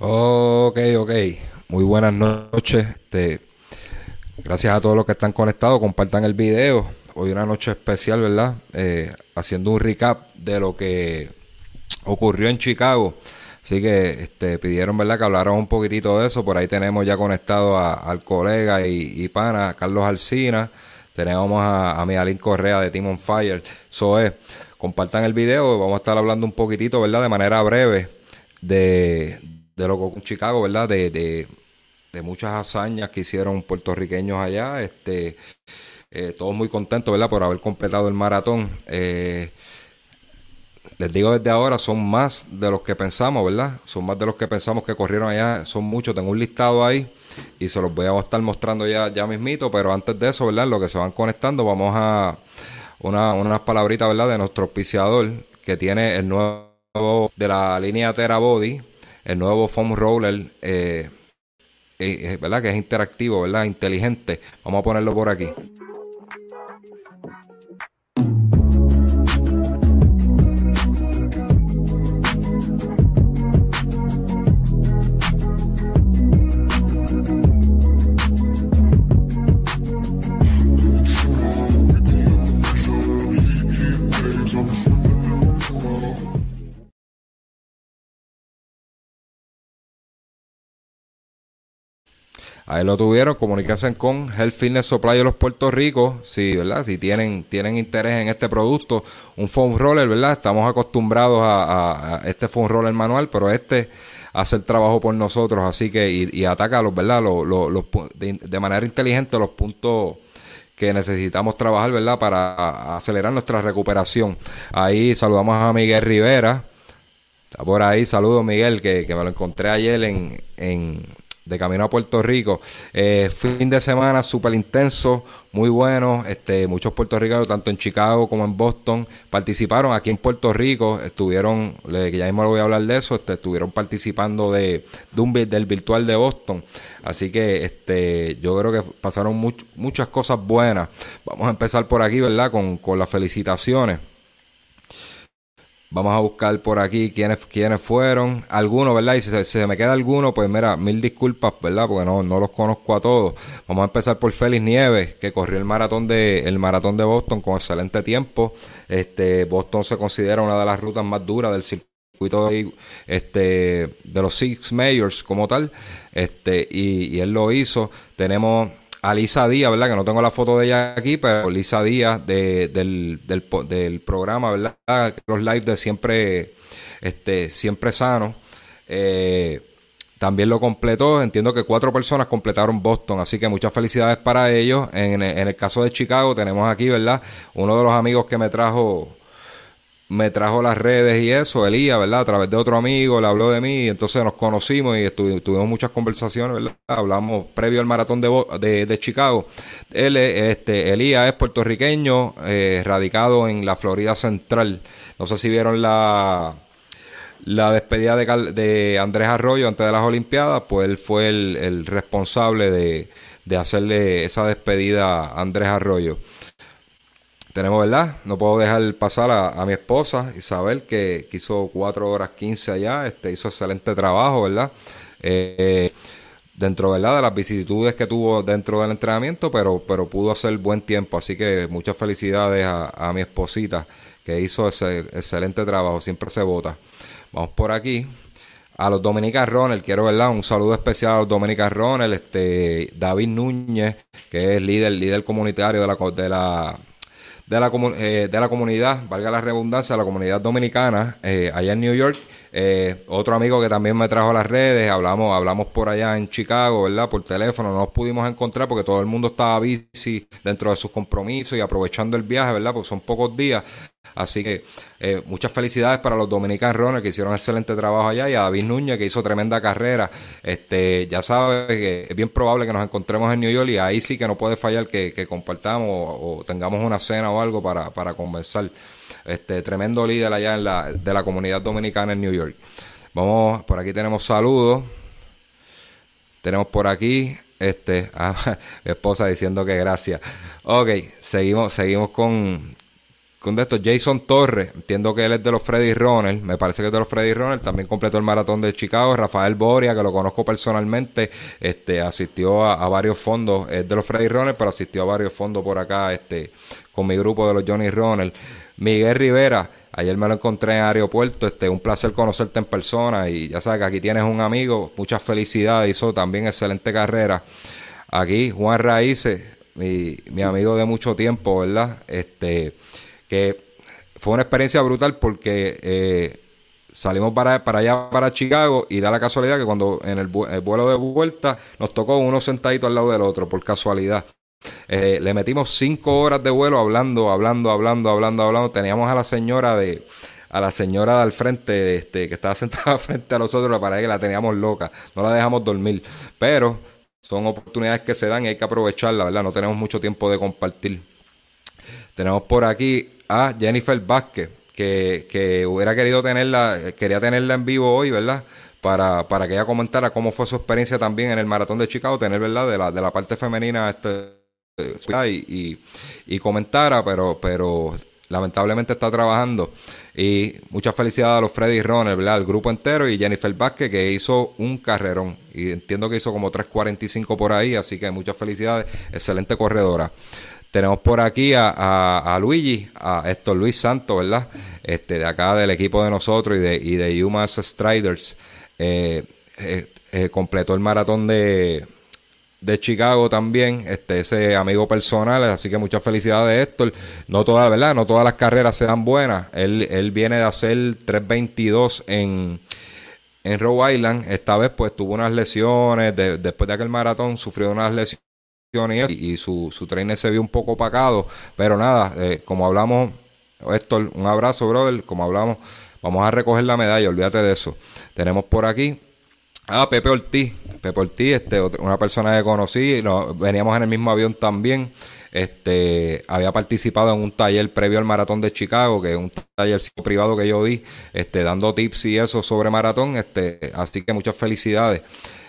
Ok, ok. Muy buenas noches. Este, gracias a todos los que están conectados. Compartan el video. Hoy una noche especial, ¿verdad? Eh, haciendo un recap de lo que ocurrió en Chicago. Así que este, pidieron, ¿verdad? Que hablaran un poquitito de eso. Por ahí tenemos ya conectado al colega y, pana, Carlos Alcina. Tenemos a, a Correa de Team on Fire. Eso es. Compartan el video. Vamos a estar hablando un poquitito, ¿verdad? De manera breve de, de lo que en Chicago, ¿verdad? De, de, muchas hazañas que hicieron puertorriqueños allá. Este, eh, todos muy contentos, ¿verdad? Por haber completado el maratón. Eh, les digo desde ahora, son más de los que pensamos, ¿verdad? Son más de los que pensamos que corrieron allá. Son muchos. Tengo un listado ahí y se los voy a estar mostrando ya, ya mismito. Pero antes de eso, ¿verdad? Lo que se van conectando, vamos a una, unas palabritas, ¿verdad? De nuestro auspiciador que tiene el nuevo de la línea Terabody el nuevo foam roller, eh, eh, ¿verdad? Que es interactivo, ¿verdad? Inteligente. Vamos a ponerlo por aquí. Ahí lo tuvieron, comuníquense con Health Fitness Supply de los Puerto Ricos, si, ¿verdad? si tienen, tienen interés en este producto, un foam roller, ¿verdad? Estamos acostumbrados a, este foam roller manual, pero este hace el trabajo por nosotros, así que, y, ataca los, ¿verdad? Los, de, manera inteligente los puntos que necesitamos trabajar, ¿verdad? Para acelerar nuestra recuperación. Ahí saludamos a Miguel Rivera. Está por ahí, saludos Miguel, que, que me lo encontré ayer en, en, de camino a Puerto Rico. Eh, fin de semana súper intenso, muy bueno. Este, muchos puertorriqueños, tanto en Chicago como en Boston, participaron. Aquí en Puerto Rico estuvieron, que ya mismo voy a hablar de eso, este, estuvieron participando de, un, del virtual de Boston. Así que este, yo creo que pasaron muchas cosas buenas. Vamos a empezar por aquí, ¿verdad? Con, con las felicitaciones. Vamos a buscar por aquí quiénes, quiénes fueron. Algunos, ¿verdad? Y si se, me queda alguno, pues mira, mil disculpas, ¿verdad? Porque no, no los conozco a todos. Vamos a empezar por Félix Nieves, que corrió el maratón de, el maratón de Boston con excelente tiempo. Este, Boston se considera una de las rutas más duras del circuito de, este, de los Six Majors como tal. Este, y, y él lo hizo. Tenemos a Lisa Díaz, ¿verdad? Que no tengo la foto de ella aquí, pero Lisa Díaz de, del, del, del, programa, ¿verdad? Los live de siempre, este, siempre sano. Eh, también lo completó. Entiendo que cuatro personas completaron Boston, así que muchas felicidades para ellos. En, en el caso de Chicago tenemos aquí, ¿verdad? Uno de los amigos que me trajo me trajo las redes y eso, Elías, ¿verdad? A través de otro amigo, le habló de mí, y entonces nos conocimos y tuvimos muchas conversaciones, ¿verdad? Hablamos previo al maratón de, de, Chicago. Él, este, Elías es puertorriqueño, eh, radicado en la Florida Central. No sé si vieron la, la despedida de, de Andrés Arroyo antes de las Olimpiadas, pues él fue el, el responsable de, de hacerle esa despedida a Andrés Arroyo tenemos, ¿verdad? No puedo dejar pasar a, mi esposa, Isabel, que, hizo 4 horas 15 allá, este, hizo excelente trabajo, ¿verdad? Eh, dentro, ¿verdad? De las vicisitudes que tuvo dentro del entrenamiento, pero, pero pudo hacer buen tiempo. Así que muchas felicidades a, mi esposita, que hizo ese excelente trabajo, siempre se vota. Vamos por aquí. A los Dominican Ronald, quiero verdad un saludo especial a los Dominican Ronald, este David Núñez, que es líder, líder comunitario de la, de la de la, eh, de la comunidad, valga la redundancia, la comunidad dominicana eh, allá en New York. Eh, otro amigo que también me trajo a las redes, hablamos, hablamos por allá en Chicago, ¿verdad? Por teléfono, no nos pudimos encontrar porque todo el mundo estaba busy dentro de sus compromisos y aprovechando el viaje, ¿verdad? Porque son pocos días. Así que eh, muchas felicidades para los Dominican Runners que hicieron excelente trabajo allá y a David Núñez que hizo tremenda carrera. Este, ya sabe que es bien probable que nos encontremos en New York y ahí sí que no puede fallar que, compartamos o, tengamos una cena o algo para, para conversar. Este, tremendo líder allá en la, de la comunidad dominicana en New York. Vamos, por aquí tenemos saludos. Tenemos por aquí este, a mi esposa diciendo que gracias. Ok, seguimos, seguimos con, con de. Jason Torres, entiendo que él es de los Freddy Ronald, me parece que es de los Freddy Ronald, también completó el maratón de Chicago. Rafael Boria, que lo conozco personalmente, este, asistió a, varios fondos, es de los Freddy Ronald, pero asistió a varios fondos por acá, este, con mi grupo de los Johnny Ronald. Miguel Rivera, ayer me lo encontré en aeropuerto, este, un placer conocerte en persona y ya sabes que aquí tienes un amigo, muchas felicidades, hizo también excelente carrera. Aquí Juan Raíces, mi, mi amigo de mucho tiempo, ¿verdad? Este, que fue una experiencia brutal porque eh, salimos para, para allá, para Chicago, y da la casualidad que cuando en el, el, vuelo de vuelta nos tocó uno sentadito al lado del otro, por casualidad. Eh, le metimos cinco horas de vuelo hablando, hablando, hablando, hablando, hablando. Teníamos a la señora de a la señora al frente, este, que estaba sentada frente a nosotros, para que la teníamos loca, no la dejamos dormir. Pero son oportunidades que se dan y hay que aprovecharla, ¿verdad? No tenemos mucho tiempo de compartir. Tenemos por aquí a Jennifer Vázquez, que, que hubiera querido tenerla, quería tenerla en vivo hoy, ¿verdad? Para, para que ella comentara cómo fue su experiencia también en el maratón de Chicago, tener, ¿verdad? De la, de la parte femenina este, y, y, comentara, pero, pero lamentablemente está trabajando. Y muchas felicidades a los Freddy Runner, ¿verdad? Al grupo entero y Jennifer Vázquez que hizo un carrerón. Y entiendo que hizo como 3.45 por ahí, así que muchas felicidades. Excelente corredora. Tenemos por aquí a, a, Luigi, a Héctor Luis Santos, ¿verdad? Este, de acá del equipo de nosotros y de, y de Humas Striders. Eh, eh, eh, completó el maratón de, de Chicago también, este, ese amigo personal, así que muchas felicidades Héctor. No todas, ¿verdad? No todas las carreras se dan buenas. Él, él viene de hacer 3.22 en, en Rhode Island. Esta vez pues tuvo unas lesiones, después de aquel maratón sufrió unas lesiones y, su, su trainer se vio un poco opacado, pero nada, eh, como hablamos, Héctor, un abrazo, brother, como hablamos, vamos a recoger la medalla, olvídate de eso. Tenemos por aquí a Pepe Ortiz, Pepe Ortiz, este, una persona que conocí, veníamos en el mismo avión también, este, había participado en un taller previo al maratón de Chicago, que es un taller privado que yo di, este, dando tips y eso sobre maratón, este, así que muchas felicidades.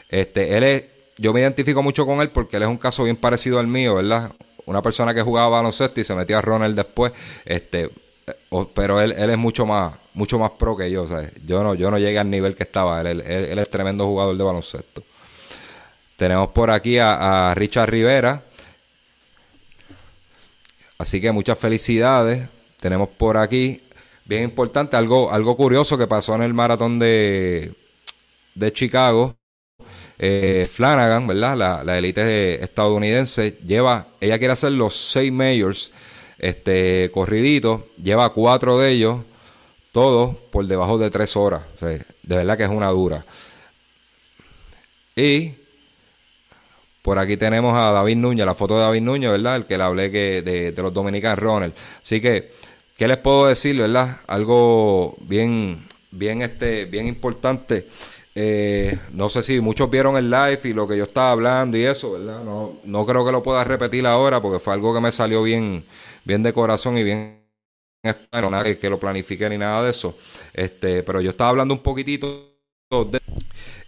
Este, él es yo me identifico mucho con él porque él es un caso bien parecido al mío, ¿verdad? Una persona que jugaba baloncesto y se metía a Ronald después, este, eh, pero él, él es mucho más, mucho más pro que yo, ¿sabes? Yo no, yo no llegué al nivel que estaba él, él, es tremendo jugador de baloncesto. Tenemos por aquí a, Richard Rivera. Así que muchas felicidades. Tenemos por aquí, bien importante, algo, algo curioso que pasó en el maratón de, de Chicago eh, Flanagan, ¿verdad? La, la élite estadounidense lleva, ella quiere hacer los seis majors, este, corriditos, lleva cuatro de ellos, todos por debajo de tres horas. de verdad que es una dura. Y por aquí tenemos a David Núñez, la foto de David Núñez, ¿verdad? El que le hablé de, de los Dominican Ronald. Así que, ¿qué les puedo decir, verdad? Algo bien, bien, este, bien importante. Eh, no sé si muchos vieron el live y lo que yo estaba hablando y eso, ¿verdad? No, no creo que lo pueda repetir ahora porque fue algo que me salió bien, bien de corazón y bien bueno, nada que, lo planifique ni nada de eso. Este, pero yo estaba hablando un poquitito de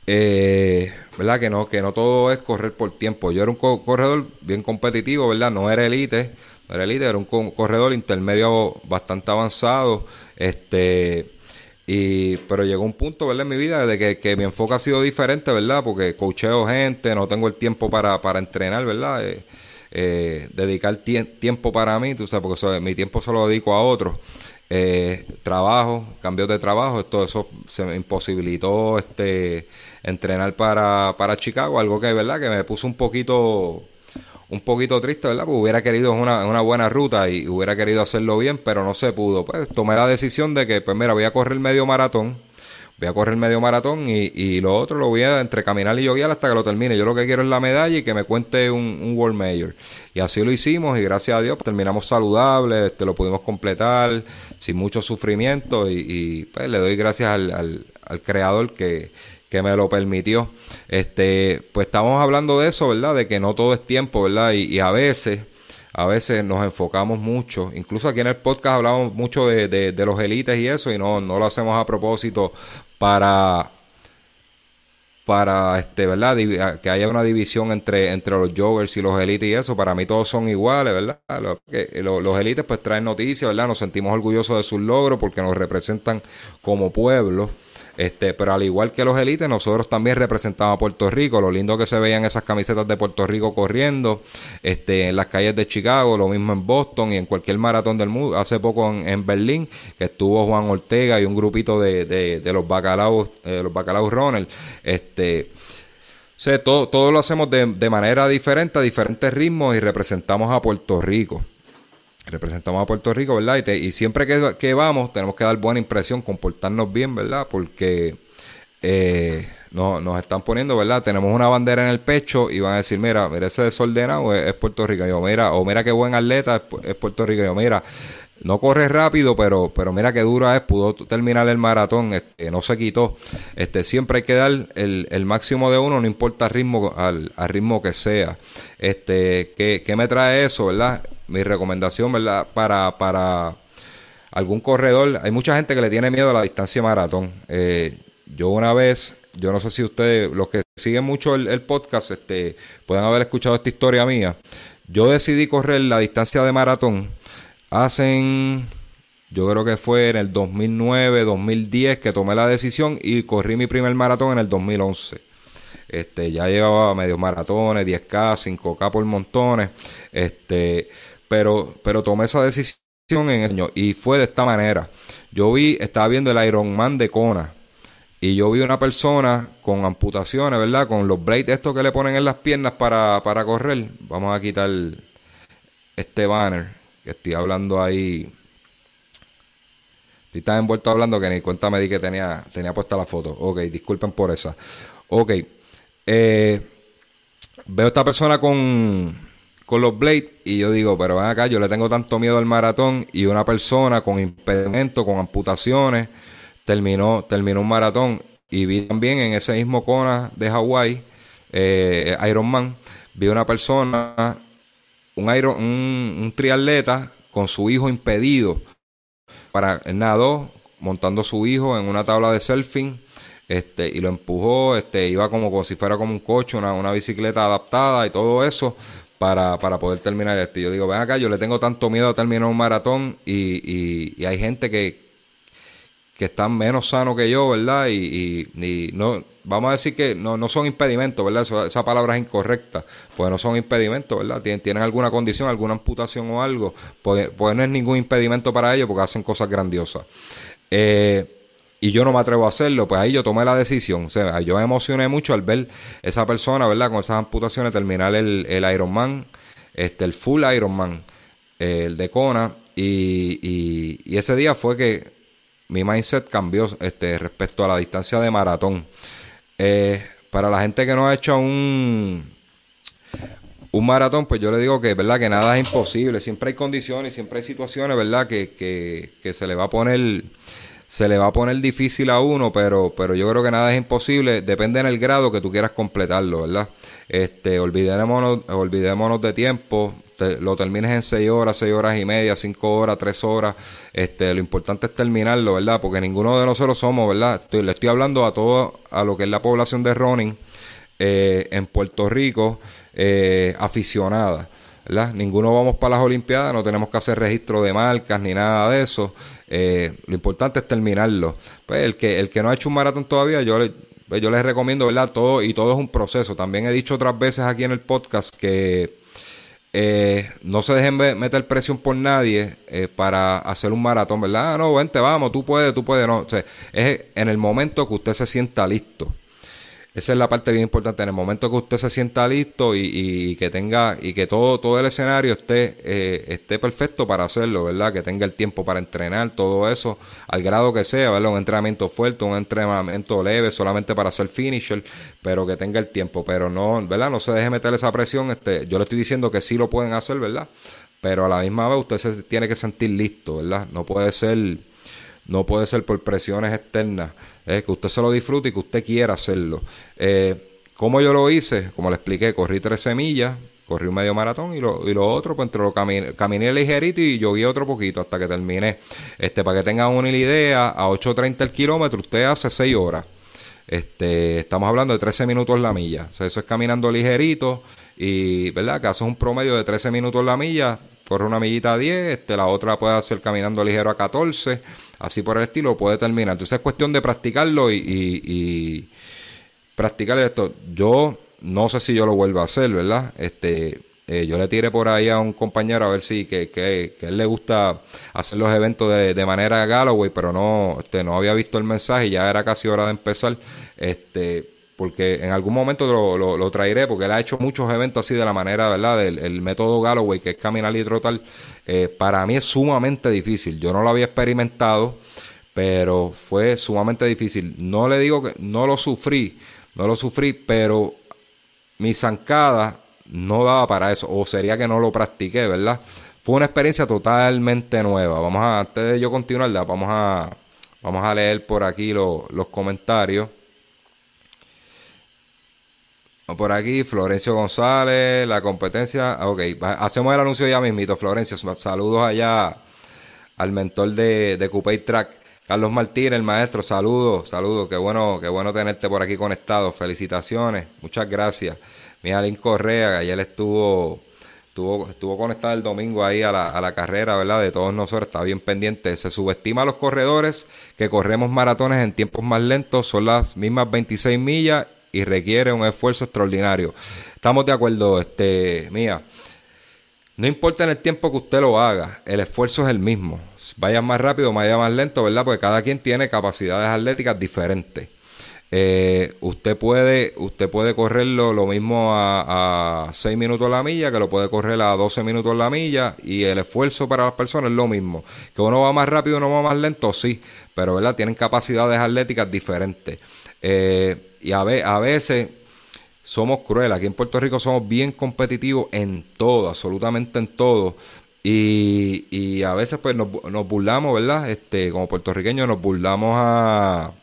eh, ¿verdad? Que no, que no todo es correr por tiempo. Yo era un corredor bien competitivo, ¿verdad? No era elite, no era elite, era un corredor intermedio bastante avanzado. Este y, pero llegó un punto, ¿verdad? En mi vida de que, mi enfoque ha sido diferente, ¿verdad? Porque cocheo gente, no tengo el tiempo para, para entrenar, ¿verdad? Eh, eh, dedicar tiempo para mí, tú sabes, porque mi tiempo se lo dedico a otros. Eh, trabajo, cambios de trabajo, todo eso se me imposibilitó este entrenar para, para Chicago, algo que, ¿verdad? Que me puso un poquito un poquito triste, ¿verdad? Porque hubiera querido una, una buena ruta y hubiera querido hacerlo bien, pero no se pudo. Pues tomé la decisión de que, pues mira, voy a correr medio maratón, voy a correr medio maratón y, y lo otro lo voy a entre caminar y guiar hasta que lo termine. Yo lo que quiero es la medalla y que me cuente un, un World Mayor. Y así lo hicimos y gracias a Dios pues, terminamos saludables, este, lo pudimos completar sin mucho sufrimiento y, pues, le doy gracias al, al, al creador que, que me lo permitió. Este, pues estamos hablando de eso, ¿verdad? De que no todo es tiempo, ¿verdad? Y, a veces, a veces nos enfocamos mucho, incluso aquí en el podcast hablamos mucho de, de, los élites y eso, y no, no lo hacemos a propósito para para este verdad que haya una división entre entre los joggers y los élites y eso para mí todos son iguales verdad los, los élites pues traen noticias verdad nos sentimos orgullosos de sus logros porque nos representan como pueblo este, pero al igual que los élites, nosotros también representamos a Puerto Rico. Lo lindo que se veían esas camisetas de Puerto Rico corriendo este, en las calles de Chicago, lo mismo en Boston y en cualquier maratón del mundo. Hace poco en, Berlín, que estuvo Juan Ortega y un grupito de, de, los bacalaos, eh, los bacalaos Ronald. Este, todo, todo lo hacemos de, de manera diferente, a diferentes ritmos y representamos a Puerto Rico representamos a Puerto Rico, ¿verdad? Y, siempre que, vamos tenemos que dar buena impresión, comportarnos bien, ¿verdad? Porque eh, nos están poniendo, ¿verdad? Tenemos una bandera en el pecho y van a decir, mira, mira ese desordenado es, Puerto Rico. Yo, mira, o mira qué buen atleta es, Puerto Rico. Yo, mira, no corre rápido, pero, pero mira qué dura es, pudo terminar el maratón, este, no se quitó. Este, siempre hay que dar el, el máximo de uno, no importa el ritmo, al, al ritmo que sea. Este, ¿qué, ¿qué, me trae eso, verdad? Mi recomendación, ¿verdad? Para, para algún corredor, hay mucha gente que le tiene miedo a la distancia maratón. Eh, yo una vez, yo no sé si ustedes, los que siguen mucho el, podcast, este, pueden haber escuchado esta historia mía. Yo decidí correr la distancia de maratón hacen, yo creo que fue en el 2009, 2010 que tomé la decisión y corrí mi primer maratón en el 2011. Este, ya llevaba medios maratones, 10K, 5K por montones. Este, pero, pero tomé esa decisión en ese año y fue de esta manera. Yo vi, estaba viendo el Ironman de Kona y yo vi una persona con amputaciones, ¿verdad? Con los blades estos que le ponen en las piernas para, para correr. Vamos a quitar este banner que estoy hablando ahí. Estoy tan envuelto hablando que ni cuenta me di que tenía, tenía puesta la foto. Ok, disculpen por esa. Ok. Eh, veo esta persona con con los Blades y yo digo, pero ven acá, yo le tengo tanto miedo al maratón y una persona con impedimento, con amputaciones, terminó, terminó un maratón y vi también en ese mismo Kona de Hawái, eh, Ironman, vi una persona, un, Iron, un, triatleta con su hijo impedido para nadó montando su hijo en una tabla de surfing este, y lo empujó, este, iba como, como si fuera como un coche, una, una bicicleta adaptada y todo eso, para, para poder terminar esto. yo digo, ven acá, yo le tengo tanto miedo a terminar un maratón y, y, hay gente que, que están menos sano que yo, ¿verdad? Y, y, no, vamos a decir que no, no son impedimentos, ¿verdad? esa palabra es incorrecta, pues no son impedimentos, ¿verdad? Tienen, tienen alguna condición, alguna amputación o algo, pues, pues no es ningún impedimento para ellos porque hacen cosas grandiosas. Eh, y yo no me atrevo a hacerlo, pues ahí yo tomé la decisión. O sea, yo me emocioné mucho al ver esa persona, ¿verdad? Con esas amputaciones terminar el, el Ironman, este, el full Ironman, eh, el de Kona. Y, y, ese día fue que mi mindset cambió este, respecto a la distancia de maratón. Eh, para la gente que no ha hecho un, un maratón, pues yo le digo que, ¿verdad? Que nada es imposible. Siempre hay condiciones, siempre hay situaciones, ¿verdad? Que, que, que se le va a poner se le va a poner difícil a uno, pero, pero yo creo que nada es imposible, depende en el grado que tú quieras completarlo, ¿verdad? Este, olvidémonos, olvidémonos de tiempo, lo termines en 6 horas, 6 horas y media, 5 horas, 3 horas, este, lo importante es terminarlo, ¿verdad? Porque ninguno de nosotros somos, ¿verdad? le estoy hablando a todo, a lo que es la población de running eh, en Puerto Rico, eh, aficionada. Ninguno vamos para las Olimpiadas, no tenemos que hacer registro de marcas ni nada de eso. Eh, lo importante es terminarlo. Pues el que, el que no ha hecho un maratón todavía, yo, pues, yo les recomiendo, ¿verdad? Todo, y todo es un proceso. También he dicho otras veces aquí en el podcast que eh, no se dejen meter presión por nadie eh, para hacer un maratón, ¿verdad? Ah, no, vente, vamos, tú puedes, tú puedes. No, es en el momento que usted se sienta listo. Esa es la parte bien importante. En el momento que usted se sienta listo y, que tenga y que todo todo el escenario esté eh, esté perfecto para hacerlo, ¿verdad? Que tenga el tiempo para entrenar todo eso al grado que sea, ¿verdad? Un entrenamiento fuerte, un entrenamiento leve, solamente para hacer finisher, pero que tenga el tiempo, pero no, ¿verdad? No se deje meter esa presión. Este, yo le estoy diciendo que sí lo pueden hacer, ¿verdad? Pero a la misma vez usted se tiene que sentir listo, ¿verdad? No puede ser no puede ser por presiones externas. Es que usted se lo disfrute y que usted quiera hacerlo. Eh, ¿Cómo yo lo hice? Como le expliqué, corrí 13 millas, corrí un medio maratón y lo, y lo otro, pues entre lo caminé, caminé ligerito y yogué otro poquito hasta que terminé. Este, para que tengan una idea, a 8.30 el kilómetro usted hace 6 horas. Este, estamos hablando de 13 minutos la milla. O sea, eso es caminando ligerito y, ¿verdad? Que hace un promedio de 13 minutos la milla, corre una millita a 10, este, la otra puede hacer caminando ligero a 14 así por el estilo, puede terminar. Entonces es cuestión de practicarlo y, practicar esto. Yo no sé si yo lo vuelvo a hacer, ¿verdad? Este, eh, yo le tiré por ahí a un compañero a ver si que, que, él le gusta hacer los eventos de, de manera Galloway, pero no, este, no había visto el mensaje ya era casi hora de empezar. Este, porque en algún momento lo, lo, traeré, porque él ha hecho muchos eventos así de la manera, ¿verdad? Del el método Galloway, que es caminar y trotar, eh, para mí es sumamente difícil. Yo no lo había experimentado, pero fue sumamente difícil. No le digo que no lo sufrí, no lo sufrí, pero mi zancada no daba para eso, o sería que no lo practiqué, ¿verdad? Fue una experiencia totalmente nueva. Vamos a, antes de yo continuar, vamos a, vamos a leer por aquí los comentarios. Por aquí, Florencio González, la competencia. Ah, ok, hacemos el anuncio ya mismito, Florencio. Saludos allá al mentor de, de Track, Carlos Martínez, el maestro. Saludos, saludos. Qué bueno, qué bueno tenerte por aquí conectado. Felicitaciones, muchas gracias. Mijalín Correa, que ayer estuvo, estuvo, estuvo conectado el domingo ahí a la, a la carrera, ¿verdad? De todos nosotros, está bien pendiente. Se subestima a los corredores que corremos maratones en tiempos más lentos, son las mismas 26 millas y requiere un esfuerzo extraordinario. Estamos de acuerdo, este, mía. No importa en el tiempo que usted lo haga, el esfuerzo es el mismo. Vaya más rápido, vaya más lento, ¿verdad? Porque cada quien tiene capacidades atléticas diferentes. Eh, usted puede usted puede correrlo lo mismo a, a 6 minutos la milla que lo puede correr a 12 minutos la milla y el esfuerzo para las personas es lo mismo. Que uno va más rápido, uno va más lento, sí, pero ¿verdad? tienen capacidades atléticas diferentes. Eh, y a, a veces somos crueles. Aquí en Puerto Rico somos bien competitivos en todo, absolutamente en todo. Y, y a veces pues nos, nos, burlamos, ¿verdad? Este, como puertorriqueños nos burlamos a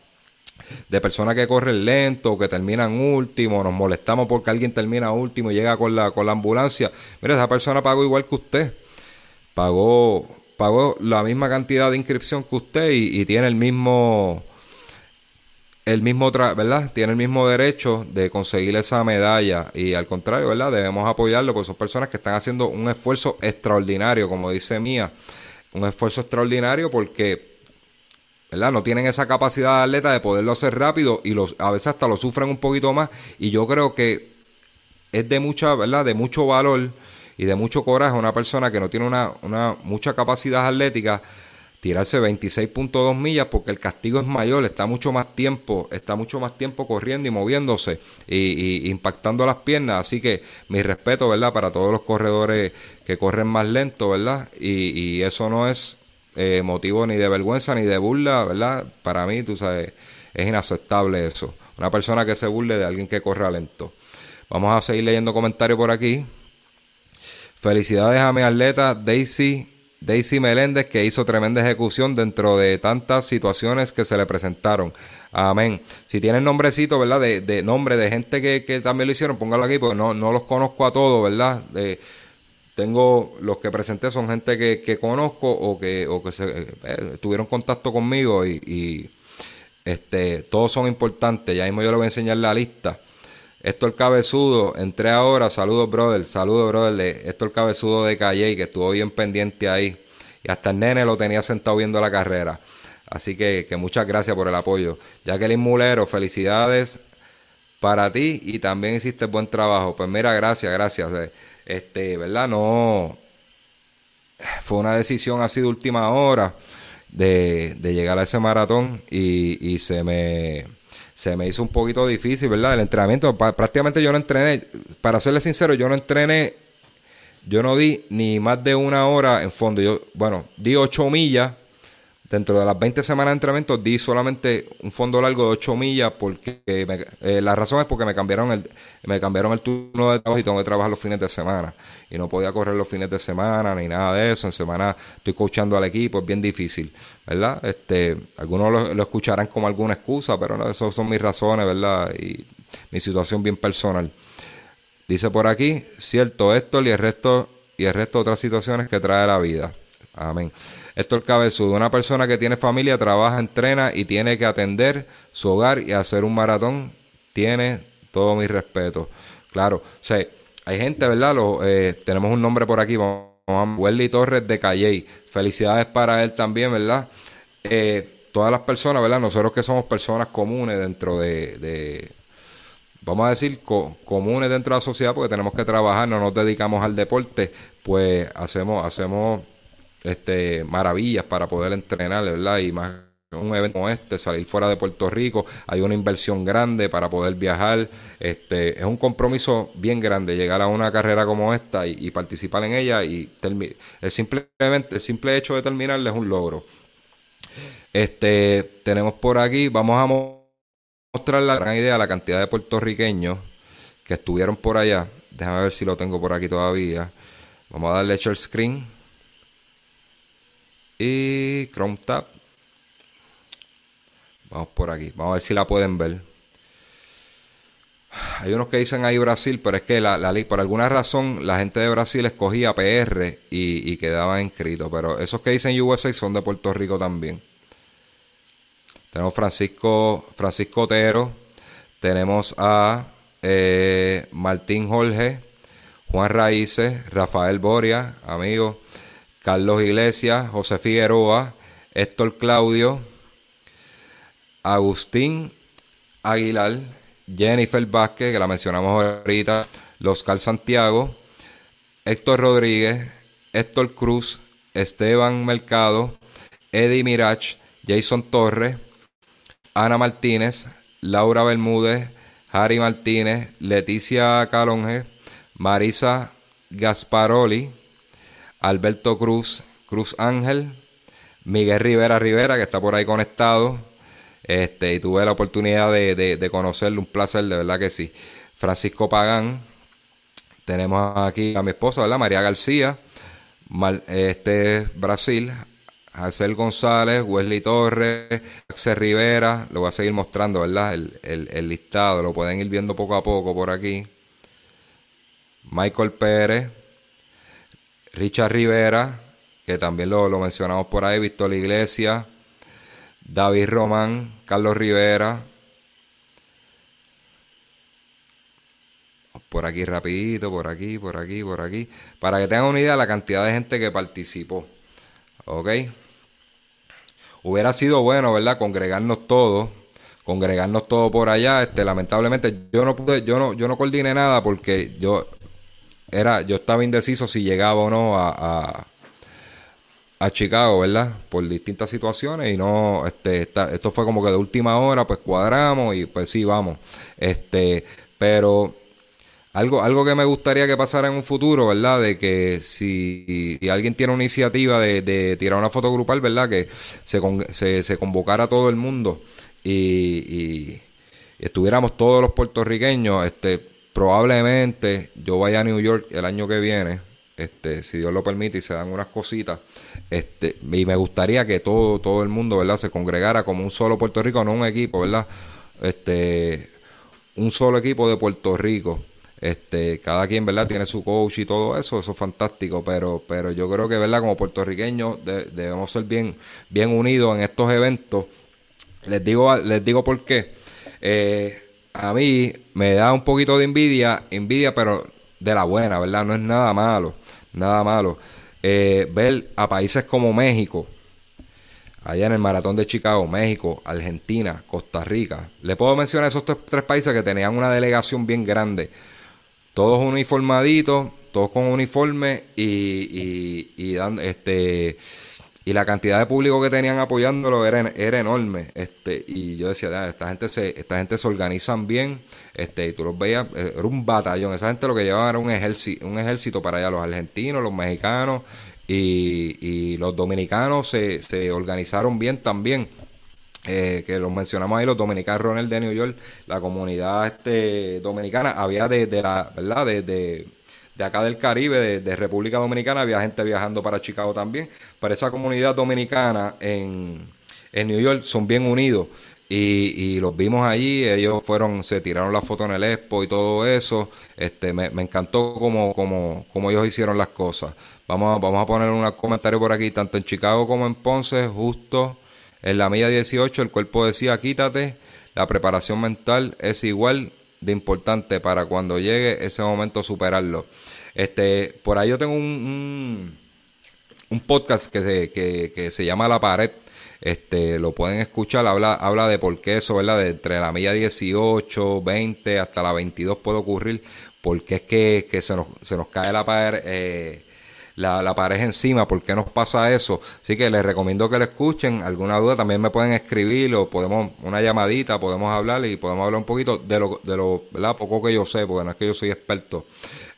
de personas que corren lento, que terminan último, nos molestamos porque alguien termina último y llega con la, con la ambulancia. Mira, esa persona pagó igual que usted. Pagó, pagó la misma cantidad de inscripción que usted y tiene el mismo el mismo, ¿verdad? Tiene el mismo derecho de conseguir esa medalla y al contrario, ¿verdad? Debemos apoyarlo porque son personas que están haciendo un esfuerzo extraordinario, como dice Mía, un esfuerzo extraordinario porque, ¿verdad? No tienen esa capacidad de atleta de poderlo hacer rápido y los, a veces hasta lo sufren un poquito más y yo creo que es de mucha, ¿verdad? De mucho valor y de mucho coraje una persona que no tiene una, una mucha capacidad atlética tirarse 26.2 millas porque el castigo es mayor, está mucho más tiempo, está mucho más tiempo corriendo y moviéndose y, impactando las piernas, así que mi respeto, ¿verdad? Para todos los corredores que corren más lento, ¿verdad? Y, eso no es eh, motivo ni de vergüenza ni de burla, ¿verdad? Para mí, tú sabes, es inaceptable eso. Una persona que se burle de alguien que corre lento. Vamos a seguir leyendo comentarios por aquí. Felicidades a mi atleta Daisy Daisy Meléndez, que hizo tremenda ejecución dentro de tantas situaciones que se le presentaron. Amén. Si tienen nombrecito, ¿verdad? De, nombre de gente que, también lo hicieron, póngalo aquí, porque no, no los conozco a todos, ¿verdad? tengo los que presenté son gente que, conozco o que, o que se, eh, tuvieron contacto conmigo y, este, todos son importantes. Ya mismo yo le voy a enseñar la lista. El cabezudo, entré ahora, saludos brother, saludos brother el cabezudo de Calle que estuvo bien pendiente ahí. Y hasta el nene lo tenía sentado viendo la carrera. Así que, que muchas gracias por el apoyo. Jacqueline Mulero, felicidades para ti y también hiciste buen trabajo. Pues mira, gracias, gracias. Eh, este, ¿verdad? No. Fue una decisión así de última hora de, de llegar a ese maratón y, y se me se me hizo un poquito difícil, ¿verdad? El entrenamiento, prácticamente yo no entrené, para serle sincero, yo no entrené, yo no di ni más de una hora en fondo. Yo, bueno, di ocho millas Dentro de las 20 semanas de entrenamiento di solamente un fondo largo de 8 millas porque eh, la razón es porque me cambiaron el me cambiaron el turno de trabajo y tengo que trabajar los fines de semana y no podía correr los fines de semana ni nada de eso. En semana estoy coachando al equipo, es bien difícil, ¿verdad? Este, algunos lo, escucharán como alguna excusa, pero no, esas son mis razones, ¿verdad? Y mi situación bien personal. Dice por aquí, cierto, esto y el resto y el resto de otras situaciones que trae la vida. Amén. Esto es el cabezudo. Una persona que tiene familia, trabaja, entrena y tiene que atender su hogar y hacer un maratón. Tiene todo mi respeto. Claro, o sea, hay gente, ¿verdad? Lo, eh, tenemos un nombre por aquí. Welly Torres de Calley. Felicidades para él también, ¿verdad? Eh, todas las personas, ¿verdad? Nosotros que somos personas comunes dentro de, vamos a decir, comunes dentro de la sociedad, porque tenemos que trabajar, no nos dedicamos al deporte, pues hacemos, hacemos este, maravillas para poder entrenar, ¿verdad? Y más un evento como este, salir fuera de Puerto Rico, hay una inversión grande para poder viajar, este, es un compromiso bien grande llegar a una carrera como esta y, participar en ella y el simplemente el simple hecho de terminarla es un logro. Este, tenemos por aquí, vamos a mostrar la gran idea, la cantidad de puertorriqueños que estuvieron por allá. Déjame ver si lo tengo por aquí todavía. Vamos a darle share screen y Chrome Tab. Vamos por aquí. Vamos a ver si la pueden ver. Hay unos que dicen ahí Brasil, pero es que la, la, por alguna razón la gente de Brasil escogía PR y, y quedaban inscritos. Pero esos que dicen USA son de Puerto Rico también. Tenemos Francisco, Francisco Otero. Tenemos a eh, Martín Jorge, Juan Raíces, Rafael Boria, amigo. Carlos Iglesias, José Figueroa, Héctor Claudio, Agustín Aguilar, Jennifer Vázquez, que la mencionamos ahorita, Loscar Santiago, Héctor Rodríguez, Héctor Cruz, Esteban Mercado, Eddie Mirach, Jason Torres, Ana Martínez, Laura Bermúdez, Harry Martínez, Leticia Calonge, Marisa Gasparoli, Alberto Cruz, Cruz Ángel, Miguel Rivera Rivera, que está por ahí conectado. Este, y tuve la oportunidad de, de, conocerle, un placer, de verdad que sí. Francisco Pagán, tenemos aquí a mi esposa, ¿verdad? María García, este Brasil, Arcel González, Wesley Torres, Axel Rivera, lo voy a seguir mostrando, ¿verdad? El, el listado, lo pueden ir viendo poco a poco por aquí. Michael Pérez, Richard Rivera, que también lo, mencionamos por ahí, Víctor Iglesias, David Román, Carlos Rivera. Por aquí rapidito, por aquí, por aquí, por aquí. Para que tengan una idea de la cantidad de gente que participó. ¿Ok? Hubiera sido bueno, ¿verdad? Congregarnos todos. Congregarnos todos por allá. Este, lamentablemente yo no pude, yo no, yo no coordiné nada porque yo era, yo estaba indeciso si llegaba o no a, a, Chicago, ¿verdad? Por distintas situaciones y no, este, esto fue como que de última hora, pues cuadramos y pues sí, vamos. Este, pero algo, algo que me gustaría que pasara en un futuro, ¿verdad? De que si, alguien tiene una iniciativa de, de, tirar una foto grupal, ¿verdad? Que se, se, se convocara a todo el mundo y, y estuviéramos todos los puertorriqueños, este probablemente yo vaya a New York el año que viene, este, si Dios lo permite y se dan unas cositas, este, y me gustaría que todo, todo el mundo, ¿verdad? Se congregara como un solo Puerto Rico, no un equipo, ¿verdad? Este, un solo equipo de Puerto Rico. Este, cada quien, ¿verdad? Tiene su coach y todo eso, eso es fantástico, pero, pero yo creo que, ¿verdad? Como puertorriqueños debemos ser bien, bien unidos en estos eventos. Les digo, les digo por qué. Eh, a mí me da un poquito de envidia, envidia, pero de la buena, ¿verdad? No es nada malo, nada malo. Eh, ver a países como México, allá en el Maratón de Chicago, México, Argentina, Costa Rica. Le puedo mencionar esos tres, países que tenían una delegación bien grande. Todos uniformaditos, todos con uniforme y, y, y, este, y la cantidad de público que tenían apoyándolo era, era enorme este y yo decía esta gente se esta gente se organizan bien este y tú los veías eh, era un batallón esa gente lo que llevaba era un ejército un ejército para allá los argentinos los mexicanos y, y los dominicanos se, se organizaron bien también eh, que los mencionamos ahí, los dominicanos Ronald de New York, la comunidad este, dominicana, había de, la, ¿verdad? De, de acá del Caribe, de, República Dominicana, había gente viajando para Chicago también. Pero esa comunidad dominicana en, en New York son bien unidos. Y, y, los vimos allí, ellos fueron, se tiraron la foto en el Expo y todo eso. Este, me, me encantó como, como, como ellos hicieron las cosas. Vamos a, vamos a poner un comentario por aquí, tanto en Chicago como en Ponce, justo en la milla 18 el cuerpo decía, quítate, la preparación mental es igual de importante para cuando llegue ese momento superarlo. Este, por ahí yo tengo un, un, podcast que se, que, se llama La Pared. Este, lo pueden escuchar, habla, habla de por qué eso, ¿verdad? De entre la milla 18, 20 hasta la 22 puede ocurrir, porque es que, que se, nos, se nos cae la pared. Eh, la, la, pareja encima, ¿por qué nos pasa eso? Así que les recomiendo que lo escuchen, alguna duda también me pueden escribir o podemos, una llamadita, podemos hablar y podemos hablar un poquito de lo, de lo ¿verdad? poco que yo sé, porque no es que yo soy experto,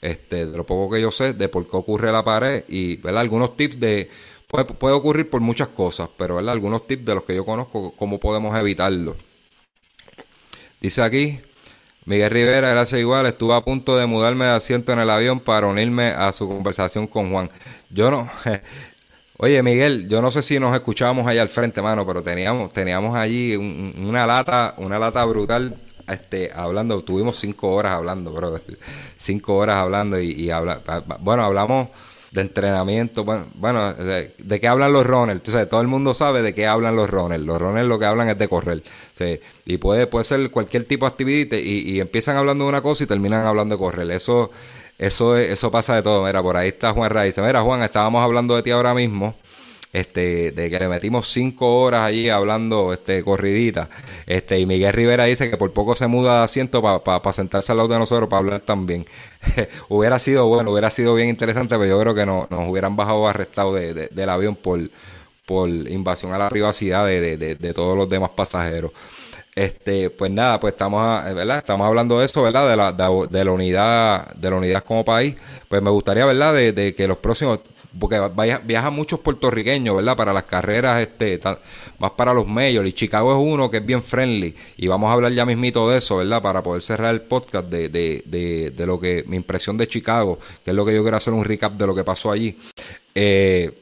este, de lo poco que yo sé de por qué ocurre la pared y ¿verdad? algunos tips de, puede, puede ocurrir por muchas cosas, pero ¿verdad? algunos tips de los que yo conozco, cómo podemos evitarlo. Dice aquí, Miguel Rivera, gracias igual, estuve a punto de mudarme de asiento en el avión para unirme a su conversación con Juan. Yo no, oye Miguel, yo no sé si nos escuchábamos ahí al frente, mano, pero teníamos, teníamos allí una lata, una lata brutal, este, hablando, tuvimos cinco horas hablando, bro, cinco horas hablando y, y habla, bueno, hablamos de entrenamiento. Bueno, de, qué hablan los runners? Entonces, todo el mundo sabe de qué hablan los runners. Los runners lo que hablan es de correr. y puede, puede ser cualquier tipo de actividad y, y, empiezan hablando de una cosa y terminan hablando de correr. Eso, eso, eso pasa de todo. Mira, por ahí está Juan Raiz. Mira, Juan, estábamos hablando de ti ahora mismo este, de que le metimos cinco horas allí hablando este, corridita. Este, y Miguel Rivera dice que por poco se muda de asiento para sentarse al lado de nosotros para hablar también. hubiera sido bueno, hubiera sido bien interesante, pero yo creo que no, nos hubieran bajado arrestado de, del avión por, por invasión a la privacidad de, de todos los demás pasajeros. Este, pues nada, pues estamos, ¿verdad? Estamos hablando de eso, ¿verdad? De la, de, la unidad, de la unidad como país. Pues me gustaría, ¿verdad? De, de que los próximos, porque viajan muchos puertorriqueños, ¿verdad? Para las carreras, este, más para los medios. Y Chicago es uno que es bien friendly. Y vamos a hablar ya mismito de eso, ¿verdad? Para poder cerrar el podcast de, de, de, de lo que, mi impresión de Chicago, que es lo que yo quiero hacer un recap de lo que pasó allí. Eh,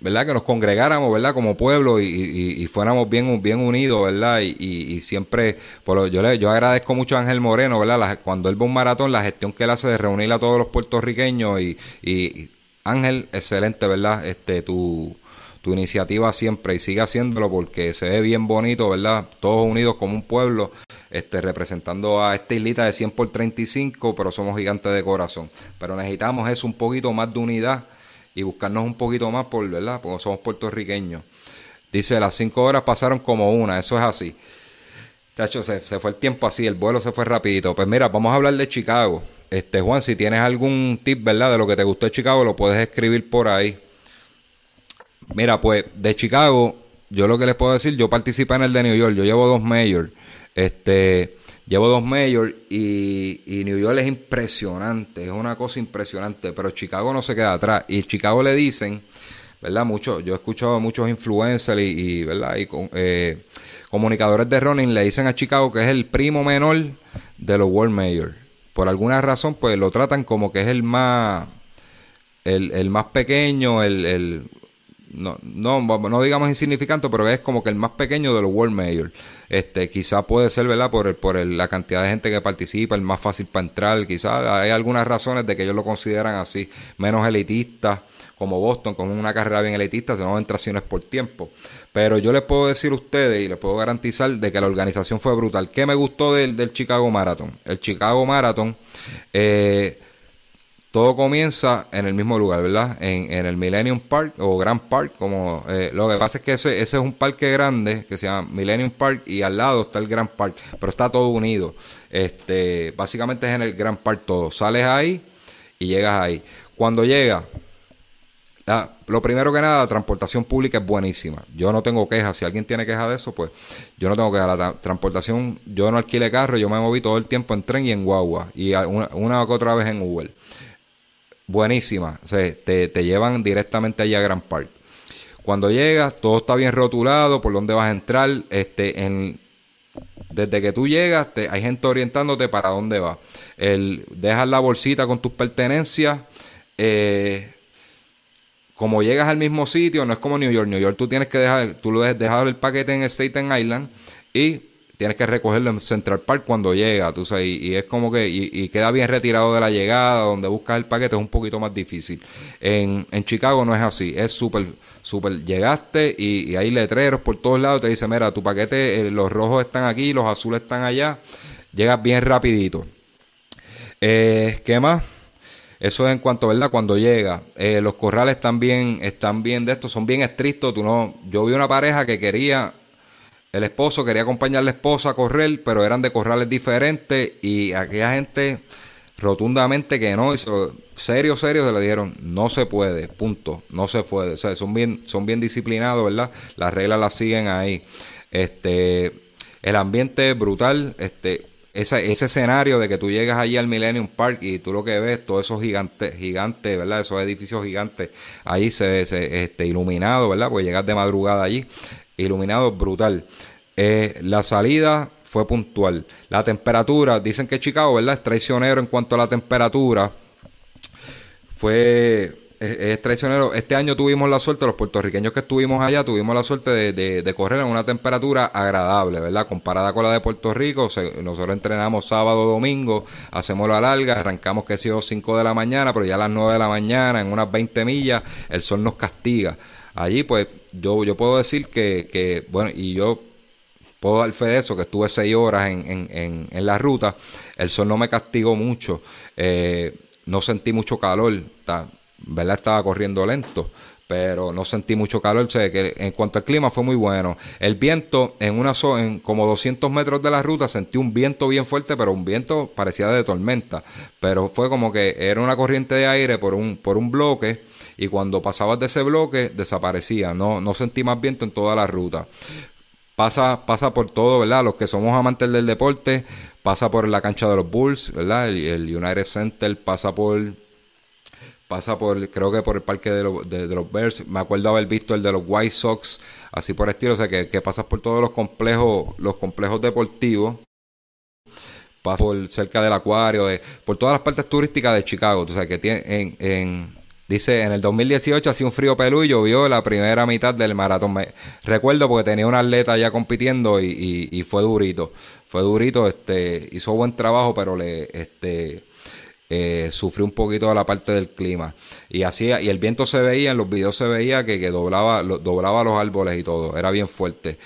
¿verdad? Que nos congregáramos, ¿verdad? Como pueblo y, y, fuéramos bien, bien unidos, ¿verdad? Y, y siempre, por yo, le, yo agradezco mucho a Ángel Moreno, ¿verdad? cuando él va un maratón, la gestión que él hace de reunir a todos los puertorriqueños y, Ángel, excelente, ¿verdad? Este, tu, tu iniciativa siempre y sigue haciéndolo porque se ve bien bonito, ¿verdad? Todos unidos como un pueblo, este, representando a esta islita de 100 por 35, pero somos gigantes de corazón. Pero necesitamos eso, un poquito más de unidad y buscarnos un poquito más por, ¿verdad? Porque somos puertorriqueños. Dice, las cinco horas pasaron como una, eso es así. Se, fue el tiempo así, el vuelo se fue rapidito. Pues mira, vamos a hablar de Chicago. Este, Juan, si tienes algún tip, ¿verdad? De lo que te gustó de Chicago, lo puedes escribir por ahí. Mira, pues de Chicago, yo lo que les puedo decir, yo participé en el de New York, yo llevo dos mayors. Este, Llevo dos majors y, New York es impresionante, es una cosa impresionante, pero Chicago no se queda atrás. Y Chicago le dicen, ¿verdad? Mucho, yo he escuchado a muchos influencers y, ¿verdad? Y eh, comunicadores de running le dicen a Chicago que es el primo menor de los World Majors. Por alguna razón, pues lo tratan como que es el más, el, el más pequeño, el no, no, no digamos insignificante, pero es como que el más pequeño de los World Majors. Este, quizá puede ser, ¿verdad? Por, el, por la cantidad de gente que participa, el más fácil para entrar. Quizá hay algunas razones de que ellos lo consideran así, menos elitista, como Boston, con una carrera bien elitista, se no entra por tiempo. Pero yo les puedo decir a ustedes y les puedo garantizar de que la organización fue brutal. ¿Qué me gustó del, del Chicago Marathon? El Chicago Marathon, eh, todo comienza en el mismo lugar, ¿verdad? En, el Millennium Park o Grand Park, como eh, lo que pasa es que ese, ese es un parque grande que se llama Millennium Park y al lado está el Grand Park, pero está todo unido. Este, básicamente es en el Grand Park todo. Sales ahí y llegas ahí. Cuando llega, lo primero que nada, la transportación pública es buenísima. Yo no tengo quejas. Si alguien tiene quejas de eso, pues yo no tengo quejas. La transportación, yo no alquilé carro, yo me moví todo el tiempo en tren y en guagua. Y una, una otra vez en Uber. Buenísima. O te, te llevan directamente allá a Grand Park. Cuando llegas, todo está bien rotulado, por dónde vas a entrar. Este, en, desde que tú llegas, te, hay gente orientándote para dónde vas. Dejas la bolsita con tus pertenencias. Eh, como llegas al mismo sitio, no es como New York. New York tú tienes que dejar, tú lo dejas el paquete en Staten Island y tienes que recogerlo en Central Park cuando llega, tú sabes, y, es como que, y, queda bien retirado de la llegada, donde buscas el paquete es un poquito más difícil. En, en Chicago no es así, es súper, súper, llegaste y, hay letreros por todos lados, te dice, mira, tu paquete, eh, los rojos están aquí, los azules están allá, llegas bien rapidito. Eh, ¿Qué más? Eso es en cuanto, ¿verdad? Cuando llega. Eh, los corrales también están bien de esto, son bien estrictos. Tú no, yo vi una pareja que quería, el esposo quería acompañar a la esposa a correr, pero eran de corrales diferentes y aquella gente rotundamente que no, eso, serio, serio, se le dijeron, no se puede, punto, no se puede. O sea, son bien, son bien disciplinados, ¿verdad? Las reglas las siguen ahí. Este, el ambiente es brutal, este, ese, ese escenario de que tú llegas allí al Millennium Park y tú lo que ves, todos esos gigantes, gigantes, ¿verdad? Esos edificios gigantes ahí se, se este, iluminado, ¿verdad? Pues llegas de madrugada allí, iluminado brutal. Eh, la salida fue puntual. La temperatura, dicen que Chicago, ¿verdad? Es traicionero en cuanto a la temperatura. Fue es, traicionero. Este año tuvimos la suerte, los puertorriqueños que estuvimos allá, tuvimos la suerte de, correr en una temperatura agradable, ¿verdad? Comparada con la de Puerto Rico, nosotros entrenamos sábado, domingo, hacemos la larga, arrancamos que sea 5 de la mañana, pero ya a las 9 de la mañana, en unas 20 millas, el sol nos castiga. Allí, pues, yo, yo puedo decir que, que, bueno, y yo puedo dar fe de eso, que estuve 6 horas en, en, en, la ruta, el sol no me castigó mucho, eh, no sentí mucho calor, ¿verdad? Estaba corriendo lento, pero no sentí mucho calor. sé que en cuanto al clima fue muy bueno. El viento, en una zona, en como 200 metros de la ruta, sentí un viento bien fuerte, pero un viento parecía de tormenta. Pero fue como que era una corriente de aire por un, por un bloque. Y cuando pasabas de ese bloque, desaparecía. No, no sentí más viento en toda la ruta. Pasa, pasa por todo, ¿verdad? Los que somos amantes del deporte, pasa por la cancha de los Bulls, ¿verdad? el United Center pasa por pasa por, creo que por el parque de, los Bears. Me acuerdo haber visto el de los White Sox, así por estilo, o sea, que, que pasas por todos los complejos, los complejos deportivos. Pasas por cerca del acuario, por todas las partes turísticas de Chicago. O sea, que tiene, en, en, dice, en el 2018 hacía un frío pelú y llovió la primera mitad del maratón. Recuerdo porque tenía una atleta ya compitiendo y, y, fue durito. Fue durito, este, hizo buen trabajo, pero le, este, eh, sufrió un poquito de la parte del clima. Y así, y el viento se veía, en los videos se veía que, que doblaba, doblaba los árboles y todo, era bien fuerte.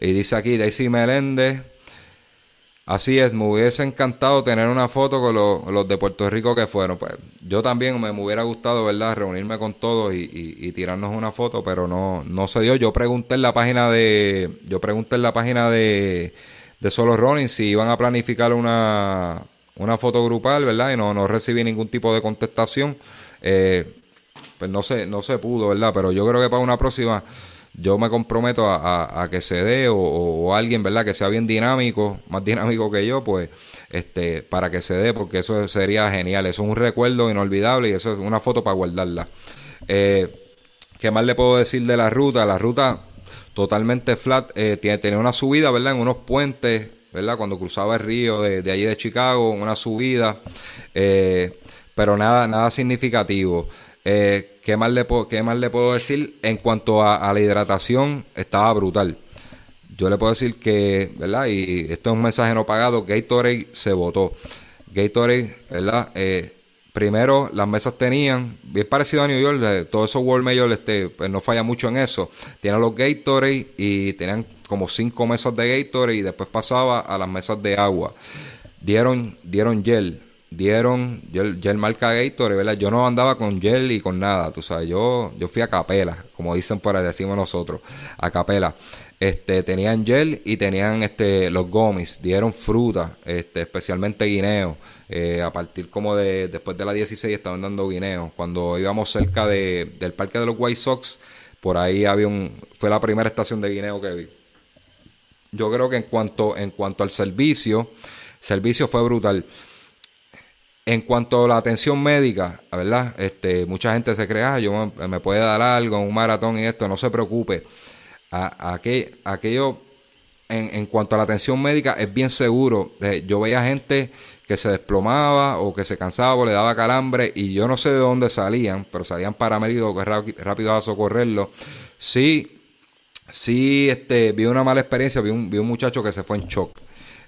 Y dice aquí Daisy Meléndez, así es, me hubiese encantado tener una foto con los, de Puerto Rico que fueron. Pues yo también me, hubiera gustado, ¿verdad?, reunirme con todos y, y, tirarnos una foto, pero no, no se dio. Yo pregunté en la página de, yo pregunté en la página de, de Solo Running si iban a planificar una una foto grupal, ¿verdad? Y no, no recibí ningún tipo de contestación. Eh, pues no se, no se pudo, ¿verdad? Pero yo creo que para una próxima yo me comprometo a, que se dé o, alguien, ¿verdad? Que sea bien dinámico, más dinámico que yo, pues, este, para que se dé, porque eso sería genial. Eso es un recuerdo inolvidable y eso es una foto para guardarla. Eh, ¿Qué más le puedo decir de la ruta? La ruta totalmente flat, eh, tiene, una subida, ¿verdad? En unos puentes ¿verdad? Cuando cruzaba el río de, de allí de Chicago, una subida, eh, pero nada, nada significativo. Eh, ¿qué, más le ¿Qué más le puedo decir? En cuanto a, la hidratación, estaba brutal. Yo le puedo decir que, ¿verdad? Y, esto es un mensaje no pagado, Gatorade se votó. Gatorade, ¿verdad? Eh, primero, las mesas tenían, bien parecido a New York, todos esos World Major, este, pues no falla mucho en eso. Tienen los Gatorade y tenían como cinco mesas de Gatorade y después pasaba a las mesas de agua. Dieron, dieron gel. Dieron gel, marca Gator, ¿verdad? Yo no andaba con gel y con nada, tú sabes, yo, yo fui a capela, como dicen por ahí, decimos nosotros, a capela. Este, tenían gel y tenían este, los gomis, dieron fruta, este, especialmente guineo. Eh, a partir como de después de la 16 estaban dando guineo. Cuando íbamos cerca de, del parque de los White Sox, por ahí había un, fue la primera estación de guineo que vi. Yo creo que en cuanto, en cuanto al servicio, servicio fue brutal. En cuanto a la atención médica, ¿verdad? Este, mucha gente se cree, ah, yo me, puede dar algo, un maratón y esto, no se preocupe. Aquello, en, cuanto a la atención médica, es bien seguro. Yo veía gente que se desplomaba o que se cansaba o le daba calambre y yo no sé de dónde salían, pero salían paramédicos rápido a socorrerlo. Sí, sí, este, vi una mala experiencia, vi un, vi un muchacho que se fue en shock.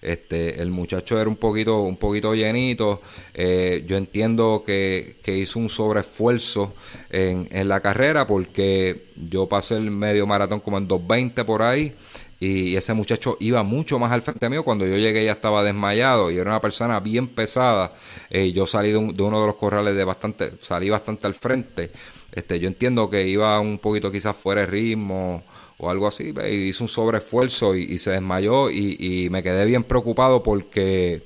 Este, el muchacho era un poquito, un poquito llenito. Eh, yo entiendo que, hizo un sobreesfuerzo en, en la carrera porque yo pasé el medio maratón como en 2.20 por ahí y ese muchacho iba mucho más al frente mío. Cuando yo llegué ya estaba desmayado y era una persona bien pesada. Eh, yo salí de, uno de los corrales de bastante, salí bastante al frente. Este, yo entiendo que iba un poquito quizás fuera de ritmo o algo así. Y hizo un sobreesfuerzo y, se desmayó y, me quedé bien preocupado porque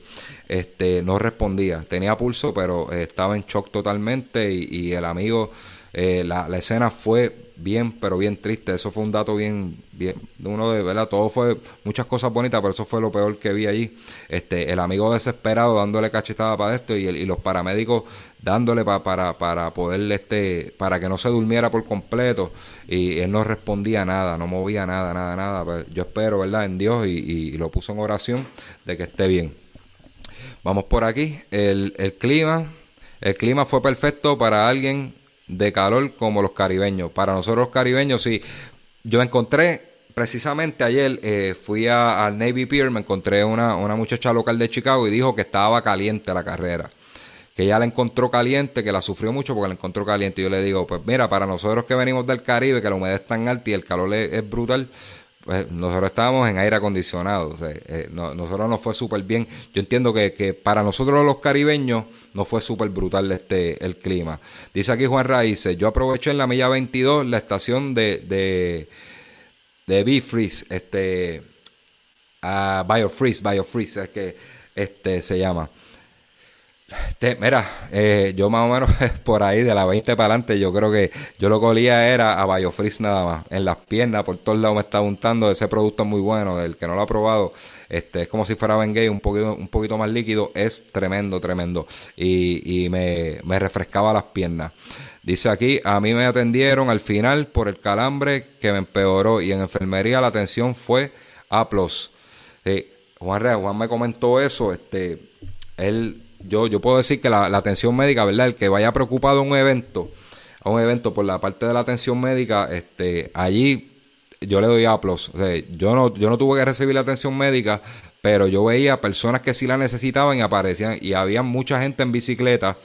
este, no respondía. Tenía pulso, pero estaba en shock totalmente y, el amigo, eh, la escena fue bien, pero bien triste. Eso fue un dato bien, bien, uno de verdad, todo fue muchas cosas bonitas, pero eso fue lo peor que vi allí. Este, el amigo desesperado dándole cachetada para esto y, y los paramédicos dándole para, para poder, este, para que no se durmiera por completo. Y él no respondía nada, no movía nada, nada, nada. Pues yo espero, ¿verdad?, en Dios y, y, lo puso en oración de que esté bien. Vamos por aquí. El, el clima. El clima fue perfecto para alguien de calor como los caribeños. Para nosotros los caribeños, sí. Yo encontré, precisamente ayer, eh, fui al Navy Pier, me encontré una, una muchacha local de Chicago y dijo que estaba caliente la carrera. Que ella la encontró caliente, que la sufrió mucho porque la encontró caliente. Y yo le digo, pues mira, para nosotros que venimos del Caribe, que la humedad es tan alta y el calor es brutal, pues, nosotros estábamos en aire acondicionado. Eh, nosotros nos fue súper bien. Yo entiendo que, para nosotros los caribeños no fue súper brutal este, el clima. Dice aquí Juan Raíces, yo aproveché en la milla 22 la estación de, de, de Bifreeze, este, uh, Biofreeze, Biofreeze, es que este, se llama mira, eh, yo más o menos por ahí de la 20 para adelante, yo creo que yo lo que olía era a Biofreeze nada más. En las piernas, por todos lados me está untando. Ese producto muy bueno. El que no lo ha probado, este, es como si fuera Bengay, un poquito, un poquito más líquido. Es tremendo, tremendo. Y, y me, me refrescaba las piernas. Dice aquí, a mí me atendieron al final por el calambre que me empeoró y en enfermería la atención fue A+. Juan, Juan me comentó eso, este, él yo, yo puedo decir que la, atención médica, ¿verdad? El que vaya preocupado a un evento, a un evento por la parte de la atención médica, este, allí yo le doy aplausos. Yo no, yo no tuve que recibir la atención médica, pero yo veía personas que sí la necesitaban y aparecían, y había mucha gente en bicicleta,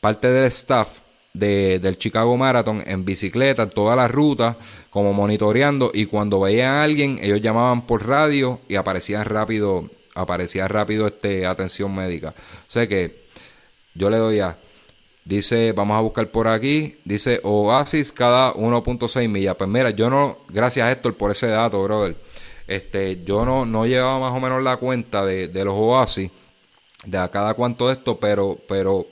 parte del staff de, del Chicago Marathon en bicicleta, en toda la ruta, como monitoreando, y cuando veían a alguien, ellos llamaban por radio y aparecían rápido aparecía rápido este atención médica. O sea que yo le doy a. Dice, vamos a buscar por aquí. Dice Oasis cada 1.6 millas. Pues mira, yo no, gracias Héctor por ese dato, brother. Este, yo no, no llevaba más o menos la cuenta de, de los Oasis, de a cada cuánto esto, pero, pero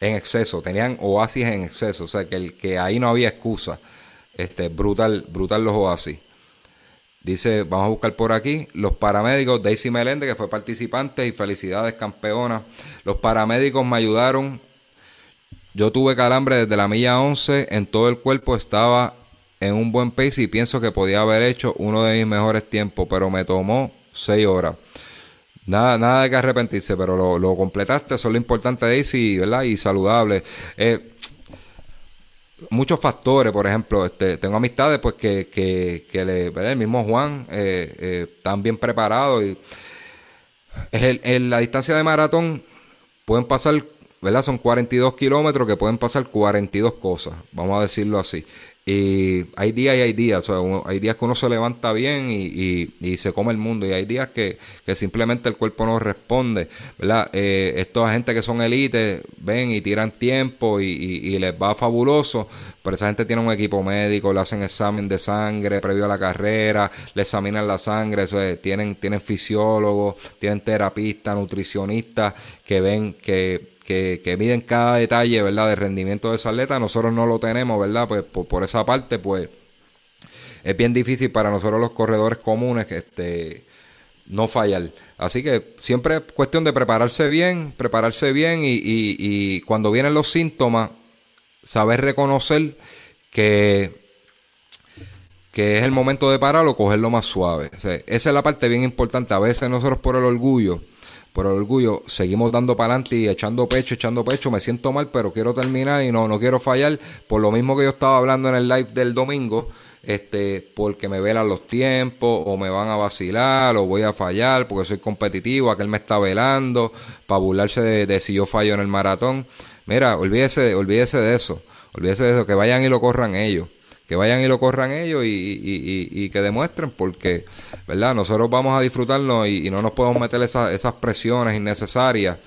en exceso, tenían Oasis en exceso. O sea que, el, que ahí no había excusa. Este, brutal, brutal los Oasis. Dice, vamos a buscar por aquí, los paramédicos, Daisy Melende, que fue participante, y felicidades campeona. Los paramédicos me ayudaron. Yo tuve calambre desde la milla 11, en todo el cuerpo estaba en un buen pace y pienso que podía haber hecho uno de mis mejores tiempos, pero me tomó 6 horas. Nada, nada de que arrepentirse, pero lo, lo completaste, eso es lo importante, Daisy, ¿verdad? Y saludable. Eh, muchos factores, por ejemplo, este, tengo amistades pues que, que, le, el mismo Juan eh, eh, están bien preparados y en la distancia de maratón pueden pasar, ¿verdad? Son 42 kilómetros que pueden pasar 42 cosas, vamos a decirlo así. Y hay días y hay días. hay días que uno se levanta bien y, y, se come el mundo. Y hay días que, que simplemente el cuerpo no responde. ¿verdad? Eh, estos gente que son élites ven y tiran tiempo y, les va fabuloso. Pero esa gente tiene un equipo médico, le hacen examen de sangre previo a la carrera, le examinan la sangre. Tienen, tienen fisiólogos, tienen terapistas, nutricionistas que ven que que, miden cada detalle, ¿verdad? De rendimiento de esa atleta, nosotros no lo tenemos, ¿verdad? Pues por, esa parte, pues es bien difícil para nosotros los corredores comunes este no fallar. Así que siempre es cuestión de prepararse bien, prepararse bien y, y, cuando vienen los síntomas, saber reconocer que que es el momento de parar cogerlo más suave. esa es la parte bien importante. A veces nosotros por el orgullo por orgullo, seguimos dando para adelante y echando pecho, echando pecho, me siento mal, pero quiero terminar y no, no quiero fallar, por lo mismo que yo estaba hablando en el live del domingo, este, porque me velan los tiempos, o me van a vacilar, o voy a fallar, porque soy competitivo, aquel me está velando, para burlarse de, de si yo fallo en el maratón. Mira, olvídese, olvídese de eso, olvídese de eso, que vayan y lo corran ellos que vayan y lo corran ellos y, que demuestren porque, ¿verdad? Nosotros vamos a disfrutarnos y, no nos podemos meter esas presiones innecesarias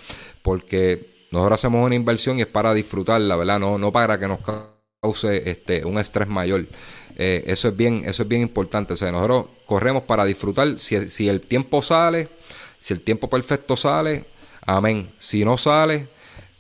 porque nosotros hacemos una inversión y es para disfrutarla, ¿verdad? No, no para que nos cause este, un estrés mayor. Eh, eso, es bien, eso es bien importante. O sea, nosotros corremos para disfrutar. Si, si el tiempo sale, si el tiempo perfecto sale, amén. Si no sale,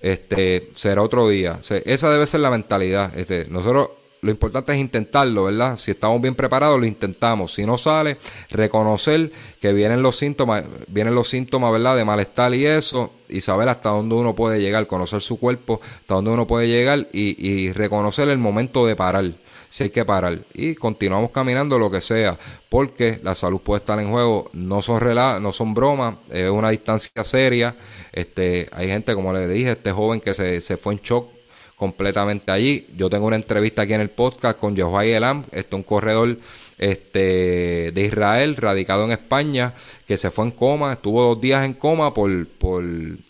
este, será otro día. esa debe ser la mentalidad. Este, nosotros lo importante es intentarlo, ¿verdad? Si estamos bien preparados, lo intentamos. Si no sale, reconocer que vienen los síntomas, vienen los síntomas, ¿verdad? De malestar y eso, y saber hasta dónde uno puede llegar, conocer su cuerpo, hasta dónde uno puede llegar y, y reconocer el momento de parar si hay que parar. Y continuamos caminando lo que sea, porque la salud puede estar en juego, no son rela no son bromas, es una distancia seria. Este, hay gente, como le dije, este joven que se, se fue en shock completamente allí. Yo tengo una entrevista aquí en el podcast con Jehová Elam, este un corredor este, de Israel, radicado en España, que se fue en coma, estuvo dos días en coma por, por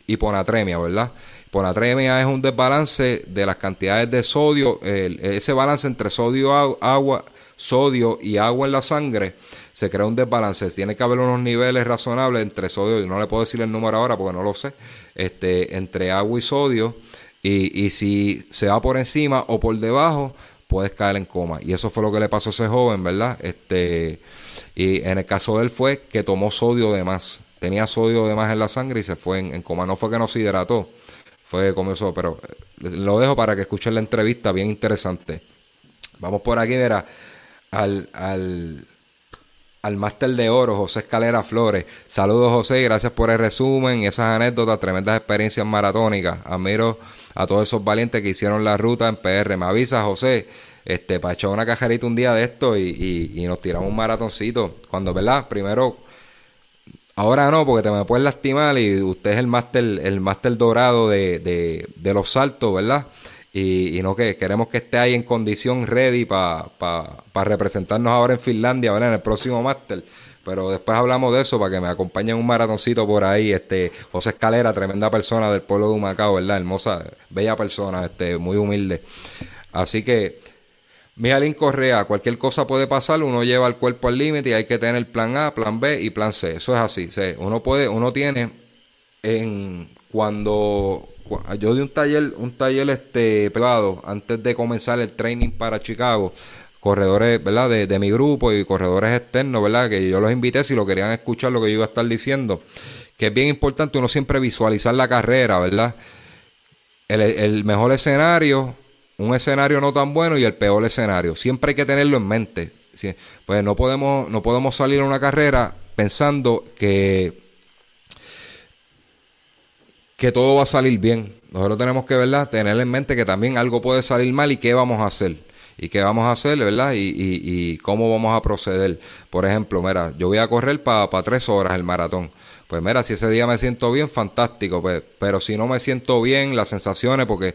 hiponatremia, ¿verdad? Hiponatremia es un desbalance de las cantidades de sodio, ese balance entre sodio, agua, sodio y agua en la sangre, se crea un desbalance. Tiene que haber unos niveles razonables entre sodio, y no le puedo decir el número ahora porque no lo sé, este, entre agua y sodio y, si se va por encima o por debajo, puedes caer en coma. Y eso fue lo que le pasó a ese joven, ¿verdad? Este, y en el caso de él fue que tomó sodio de más. Tenía sodio de más en la sangre y se fue en, coma. No fue que no se hidrató, fue como eso, pero eh, lo dejo para que escuchen la entrevista, bien interesante. Vamos por aquí, mira, al, al, al máster de oro, José Escalera Flores. Saludos, José, gracias por el resumen y esas anécdotas, tremendas experiencias maratónicas. Admiro a todos esos valientes que hicieron la ruta en PR. Me avisa, José, este, para echar una cajarita un día de esto y, nos tiramos un maratoncito. Cuando, ¿verdad? Primero, ahora no, porque te me puedes lastimar y usted es el máster, el máster dorado de, de, los saltos, ¿verdad? Y, no que queremos que esté ahí en condición ready para representarnos ahora en Finlandia, ¿verdad? En el próximo máster. Pero después hablamos de eso para que me acompañen un maratoncito por ahí. Este, José Escalera, tremenda persona del pueblo de Humacao, ¿verdad? Hermosa, bella persona, este, muy humilde. Así que, Mijalín Correa, cualquier cosa puede pasar, uno lleva el cuerpo al límite y hay que tener plan A, plan B y plan C. Eso es así. Uno puede, uno tiene en cuando yo di un taller, un taller este privado antes de comenzar el training para Chicago corredores, ¿verdad? De, mi grupo y corredores externos, ¿verdad? Que yo los invité si lo querían escuchar lo que yo iba a estar diciendo. Que es bien importante uno siempre visualizar la carrera, ¿verdad? El, mejor escenario, un escenario no tan bueno y el peor escenario. Siempre hay que tenerlo en mente. Pues no podemos, no podemos salir a una carrera pensando que, que todo va a salir bien. Nosotros tenemos que, ¿verdad? Tener en mente que también algo puede salir mal y qué vamos a hacer y qué vamos a hacer, ¿verdad? Y, y, y cómo vamos a proceder. Por ejemplo, mira, yo voy a correr para tres horas el maratón. Pues mira, si ese día me siento bien, fantástico. Pues, pero si no me siento bien, las sensaciones, porque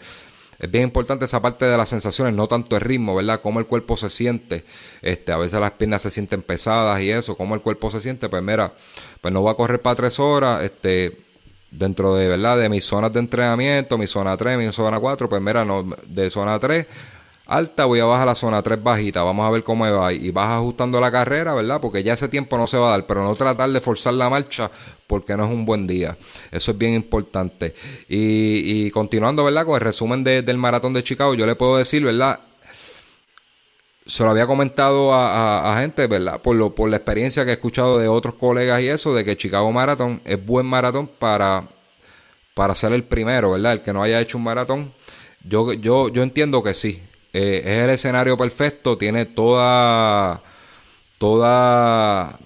es bien importante esa parte de las sensaciones, no tanto el ritmo, ¿verdad? Cómo el cuerpo se siente. Este, a veces las piernas se sienten pesadas y eso, cómo el cuerpo se siente. Pues mira, pues no voy a correr para tres horas, este, dentro de, ¿verdad? De mis zonas de entrenamiento, mi zona 3, mi zona 4, pues mira, no, de zona 3 alta, voy a bajar a la zona 3 bajita, vamos a ver cómo va. Y vas ajustando la carrera, ¿verdad? Porque ya ese tiempo no se va a dar, pero no tratar de forzar la marcha porque no es un buen día. Eso es bien importante. Y, continuando, ¿verdad? Con el resumen del maratón de Chicago, yo le puedo decir, ¿verdad? Se lo había comentado a, gente, ¿verdad? Por, lo, por la experiencia que he escuchado de otros colegas y eso, de que Chicago Maratón es buen maratón para, para ser el primero, ¿verdad? El que no haya hecho un maratón. Yo, yo, yo entiendo que sí. Eh, es el escenario perfecto, tiene toda, toda,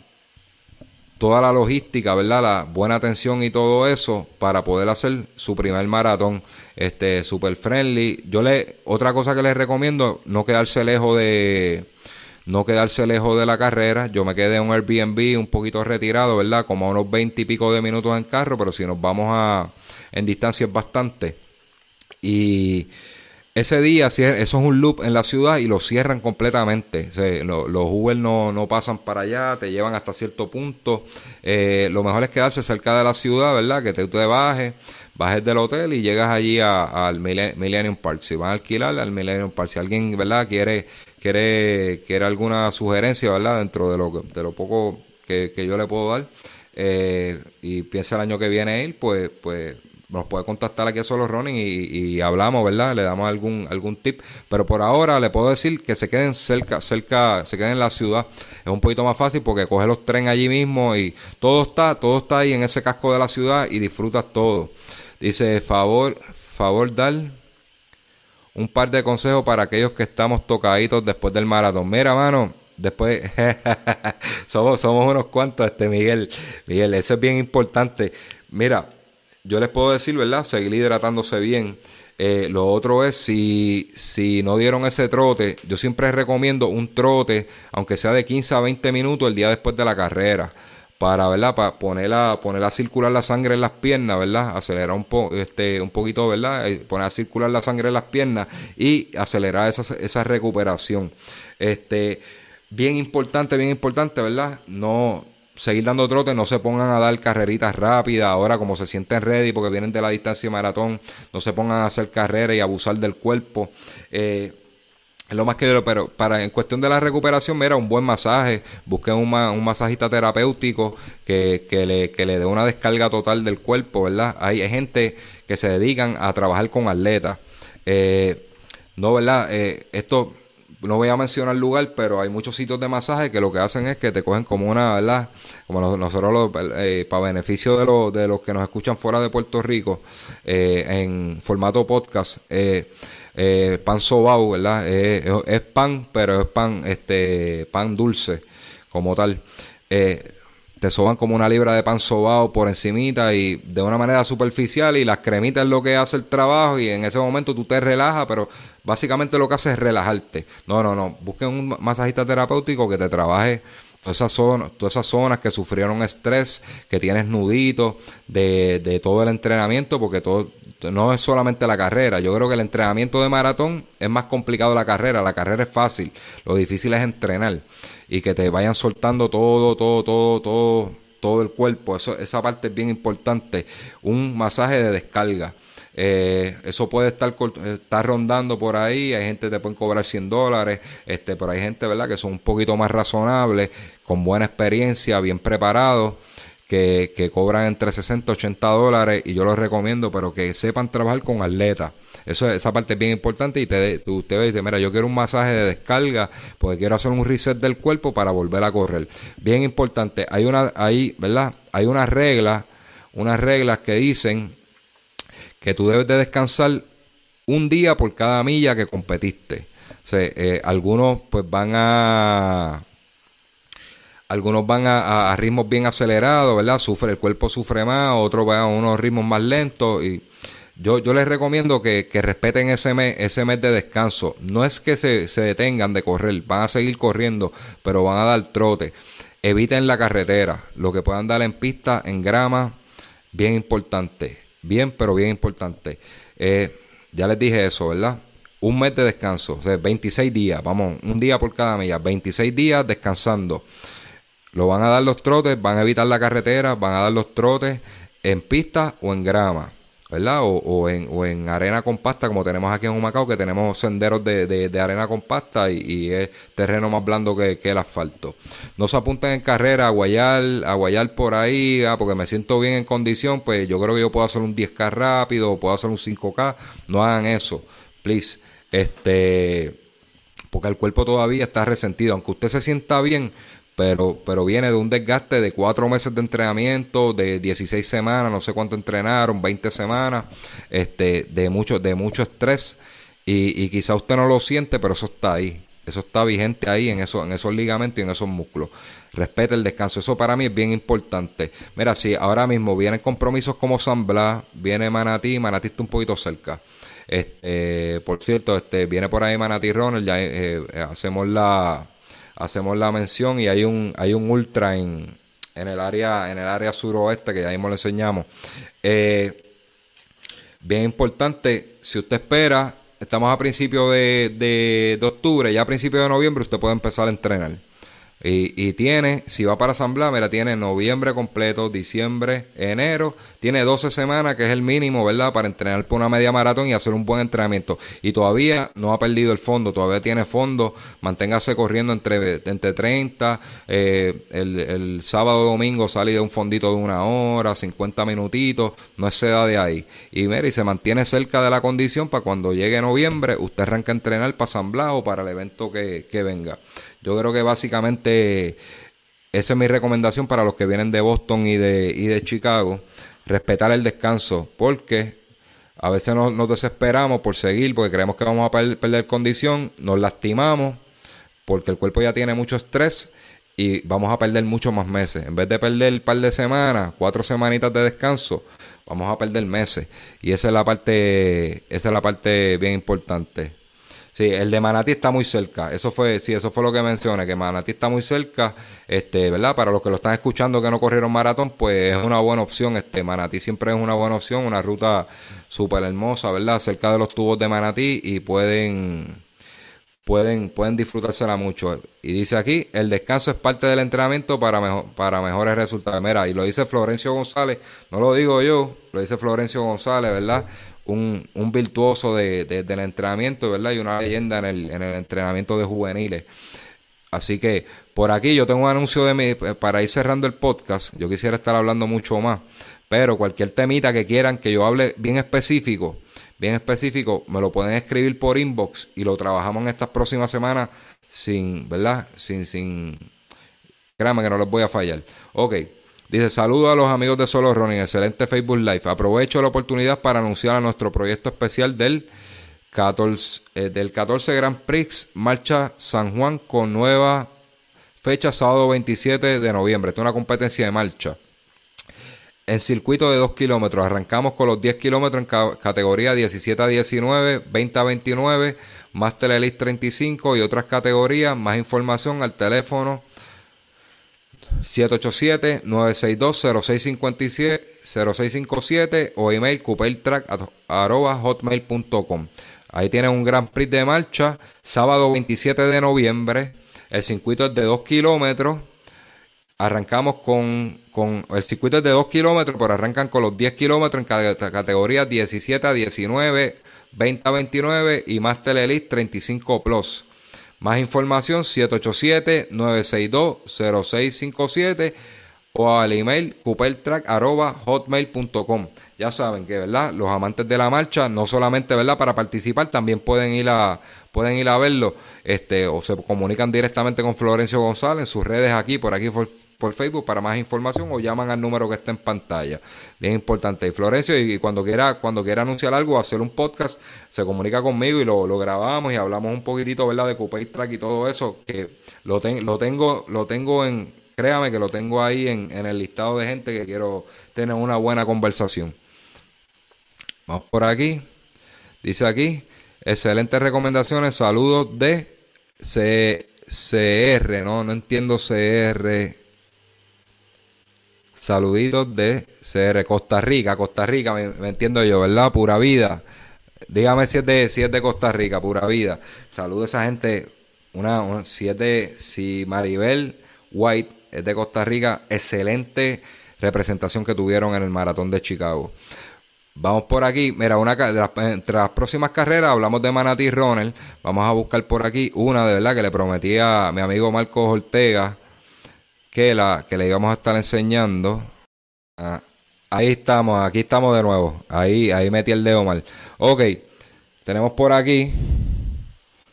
toda la logística, ¿verdad? La buena atención y todo eso para poder hacer su primer maratón, este, super friendly. Yo le, otra cosa que les recomiendo, no quedarse lejos de, no quedarse lejos de la carrera. Yo me quedé en un Airbnb un poquito retirado, ¿verdad? Como a unos 20 y pico de minutos en carro, pero si nos vamos a, en distancia es bastante. Y ese día, eso es un loop en la ciudad y lo cierran completamente. los Uber no, pasan para allá, te llevan hasta cierto punto. Eh, lo mejor es quedarse cerca de la ciudad, ¿verdad? Que te, te bajes, bajes del hotel y llegas allí al Millennium Park. Si van a alquilar al Millennium Park, si alguien, ¿verdad? Quiere, quiere, quiere alguna sugerencia, ¿verdad? Dentro de lo, de lo poco que, yo le puedo dar. Eh, y piensa el año que viene ir, pues, pues nos puede contactar aquí a Solo Running y, hablamos, ¿verdad? Le damos algún algún tip. Pero por ahora le puedo decir que se queden cerca, cerca, se queden en la ciudad. Es un poquito más fácil porque coge los trenes allí mismo y todo está, todo está ahí en ese casco de la ciudad y disfrutas todo. Dice, favor, favor dar un par de consejos para aquellos que estamos tocaditos después del maratón. Mira, mano, después somos, somos unos cuantos, este Miguel. Miguel, eso es bien importante. Mira, yo les puedo decir, ¿verdad? Seguir hidratándose bien. Eh, lo otro es, si, si no dieron ese trote, yo siempre recomiendo un trote, aunque sea de 15 a 20 minutos el día después de la carrera, para, ¿verdad? Para poner a, a circular la sangre en las piernas, ¿verdad? Acelerar un, po, este, un poquito, ¿verdad? Eh, poner a circular la sangre en las piernas y acelerar esa, esa recuperación. Este, bien importante, bien importante, ¿verdad? No, seguir dando trote, no se pongan a dar carreritas rápidas, ahora como se sienten ready porque vienen de la distancia maratón, no se pongan a hacer carreras y abusar del cuerpo. Eh, es lo más que yo, pero para en cuestión de la recuperación, mira, un buen masaje, busquen un, un masajista terapéutico que, que, le, que le dé una descarga total del cuerpo, ¿verdad? Hay, gente que se dedican a trabajar con atletas. Eh, no, ¿verdad? Eh, esto no voy a mencionar lugar, pero hay muchos sitios de masaje que lo que hacen es que te cogen como una, ¿verdad? Como nosotros, eh, para beneficio de, de los que nos escuchan fuera de Puerto Rico, eh, en formato podcast, eh, eh pan sobao, ¿verdad? es pan, pero es pan, este, pan dulce, como tal. Eh, te soban como una libra de pan sobao por encimita y de una manera superficial y las cremitas es lo que hace el trabajo y en ese momento tú te relajas, pero básicamente lo que hace es relajarte. No, no, no, busquen un masajista terapéutico que te trabaje todas esas zonas, todas esas zonas que sufrieron estrés, que tienes nuditos de, de todo el entrenamiento, porque todo no es solamente la carrera. Yo creo que el entrenamiento de maratón es más complicado la carrera. La carrera es fácil, lo difícil es entrenar y que te vayan soltando todo, todo, todo, todo, todo el cuerpo. Eso, esa parte es bien importante. Un masaje de descarga. Eh, eso puede estar, estar rondando por ahí. Hay gente que te pueden cobrar 100 dólares, este, pero hay gente, ¿verdad?, que son un poquito más razonables, con buena experiencia, bien preparados que, cobran entre 60 y 80 dólares y yo los recomiendo, pero que sepan trabajar con atletas. Eso, esa parte es bien importante y te, usted dice, mira, yo quiero un masaje de descarga porque quiero hacer un reset del cuerpo para volver a correr. Bien importante, hay una, hay, ¿verdad? Hay unas reglas, unas reglas que dicen que tú debes de descansar un día por cada milla que competiste. O eh, algunos pues van a algunos van a, ritmos bien acelerados, ¿verdad? Sufre, el cuerpo sufre más, otros van a unos ritmos más lentos y yo, yo les recomiendo que, respeten ese mes, ese mes de descanso. No es que se, se, detengan de correr, van a seguir corriendo, pero van a dar trote. Eviten la carretera, lo que puedan dar en pista, en grama, bien importante. Bien, pero bien importante. Eh, ya les dije eso, ¿verdad? Un mes de descanso, o sea, 26 días, vamos, un día por cada milla, 26 días descansando. Lo van a dar los trotes, van a evitar la carretera, van a dar los trotes en pista o en grama. ¿verdad? O, en, o en arena compacta, como tenemos aquí en Humacao, que tenemos senderos de, de, arena compacta y, es terreno más blando que, el asfalto. No se apunten en carrera a guayar, a guayar por ahí, ah, porque me siento bien en condición, pues yo creo que yo puedo hacer un 10K rápido, o puedo hacer un 5K. No hagan eso, please. Este porque el cuerpo todavía está resentido. Aunque usted se sienta bien, pero, pero viene de un desgaste de cuatro meses de entrenamiento, de 16 semanas, no sé cuánto entrenaron, 20 semanas, este, de mucho, de mucho estrés. Y, y quizá usted no lo siente, pero eso está ahí. Eso está vigente ahí en, eso, en esos ligamentos y en esos músculos. Respete el descanso. Eso para mí es bien importante. Mira, si ahora mismo vienen compromisos como San Blas, viene Manatí, Manatí está un poquito cerca. Este, por cierto, este, viene por ahí Manatí Ronald, ya eh, hacemos la hacemos la mención y hay un hay un ultra en, en el área en el área suroeste que ya mismo le enseñamos. Eh, bien importante, si usted espera, estamos a principios de, de, de octubre, ya a principios de noviembre usted puede empezar a entrenar. Y, tiene, si va para San Blas, mira, tiene noviembre completo, diciembre, enero, tiene 12 semanas, que es el mínimo, ¿verdad? Para entrenar por una media maratón y hacer un buen entrenamiento. Y todavía no ha perdido el fondo, todavía tiene fondo, manténgase corriendo entre, entre 30, eh, el, el sábado domingo sale de un fondito de una hora, 50 minutitos, no exceda de ahí. Y mira, y se mantiene cerca de la condición para cuando llegue noviembre, usted arranca a entrenar para San Blas o para el evento que, que venga. Yo creo que básicamente esa es mi recomendación para los que vienen de Boston y de, y de Chicago. Respetar el descanso, porque a veces nos, desesperamos por seguir, porque creemos que vamos a perder, condición, nos lastimamos, porque el cuerpo ya tiene mucho estrés y vamos a perder muchos más meses. En vez de perder un par de semanas, cuatro semanitas de descanso, vamos a perder meses. Y esa es la parte, esa es la parte bien importante. Sí, el de Manatí está muy cerca. Eso fue, sí, eso fue lo que mencioné, que Manatí está muy cerca, este, ¿verdad? Para los que lo están escuchando que no corrieron maratón, pues es una buena opción. Este, Manatí siempre es una buena opción, una ruta súper hermosa, ¿verdad? Cerca de los tubos de Manatí y pueden, pueden, pueden disfrutársela mucho. Y dice aquí, el descanso es parte del entrenamiento para, mejor, para mejores resultados. Mira, y lo dice Florencio González, no lo digo yo, lo dice Florencio González, ¿verdad? Un, un virtuoso de, del entrenamiento, ¿verdad? Y una leyenda en el, en el entrenamiento de juveniles. Así que por aquí yo tengo un anuncio de mi, para ir cerrando el podcast. Yo quisiera estar hablando mucho más, pero cualquier temita que quieran que yo hable bien específico, bien específico, me lo pueden escribir por inbox y lo trabajamos en estas próximas semanas sin, ¿verdad? Sin, sin, créanme que no les voy a fallar. Ok. Dice, saludo a los amigos de Solo Running, excelente Facebook Live. Aprovecho la oportunidad para anunciar a nuestro proyecto especial del 14, eh, del 14 Grand Prix Marcha San Juan con nueva fecha sábado 27 de noviembre. Esta es una competencia de marcha. En circuito de 2 kilómetros, arrancamos con los 10 kilómetros en categoría 17 a 19, 20 a 29, Master Elite 35 y otras categorías. Más información al teléfono 787-962-0657 o email hotmail.com Ahí tienen un Gran Prix de marcha, sábado 27 de noviembre. El circuito es de 2 kilómetros. Arrancamos con, con, el circuito es de 2 kilómetros, pero arrancan con los 10 kilómetros en categorías 17 a 19, 20 a 29 y Master Elite 35 Plus. Más información 787-962-0657 o al email hotmail.com Ya saben que, ¿verdad? Los amantes de la marcha, no solamente, ¿verdad? Para participar, también pueden ir a, pueden ir a verlo, este, o se comunican directamente con Florencio González en sus redes aquí, por aquí Facebook para más información o llaman al número que está en pantalla. Bien importante. Y Florencio, y cuando quiera, cuando quiera anunciar algo, hacer un podcast, se comunica conmigo y lo, lo grabamos y hablamos un poquitito, ¿verdad? De Coupe Track y todo eso, que lo, lo tengo, lo tengo en, créame que lo tengo ahí en, en el listado de gente que quiero tener una buena conversación. Vamos por aquí. Dice aquí, excelentes recomendaciones, saludos de CR, no, no entiendo CR. Saluditos de CR Costa Rica, Costa Rica, me, entiendo yo, ¿verdad? Pura vida. Dígame si es de, si es de Costa Rica, pura vida. Saludo a esa gente. Una, si es de, si Maribel White es de Costa Rica, excelente representación que tuvieron en el maratón de Chicago. Vamos por aquí. Mira, una de las, entre las próximas carreras hablamos de Manatí Runner. Vamos a buscar por aquí una de verdad que le prometí a mi amigo Marcos Ortega que, la, que le íbamos a estar enseñando. Ah, ahí estamos, aquí estamos de nuevo. Ahí, ahí metí el dedo mal. Ok, tenemos por aquí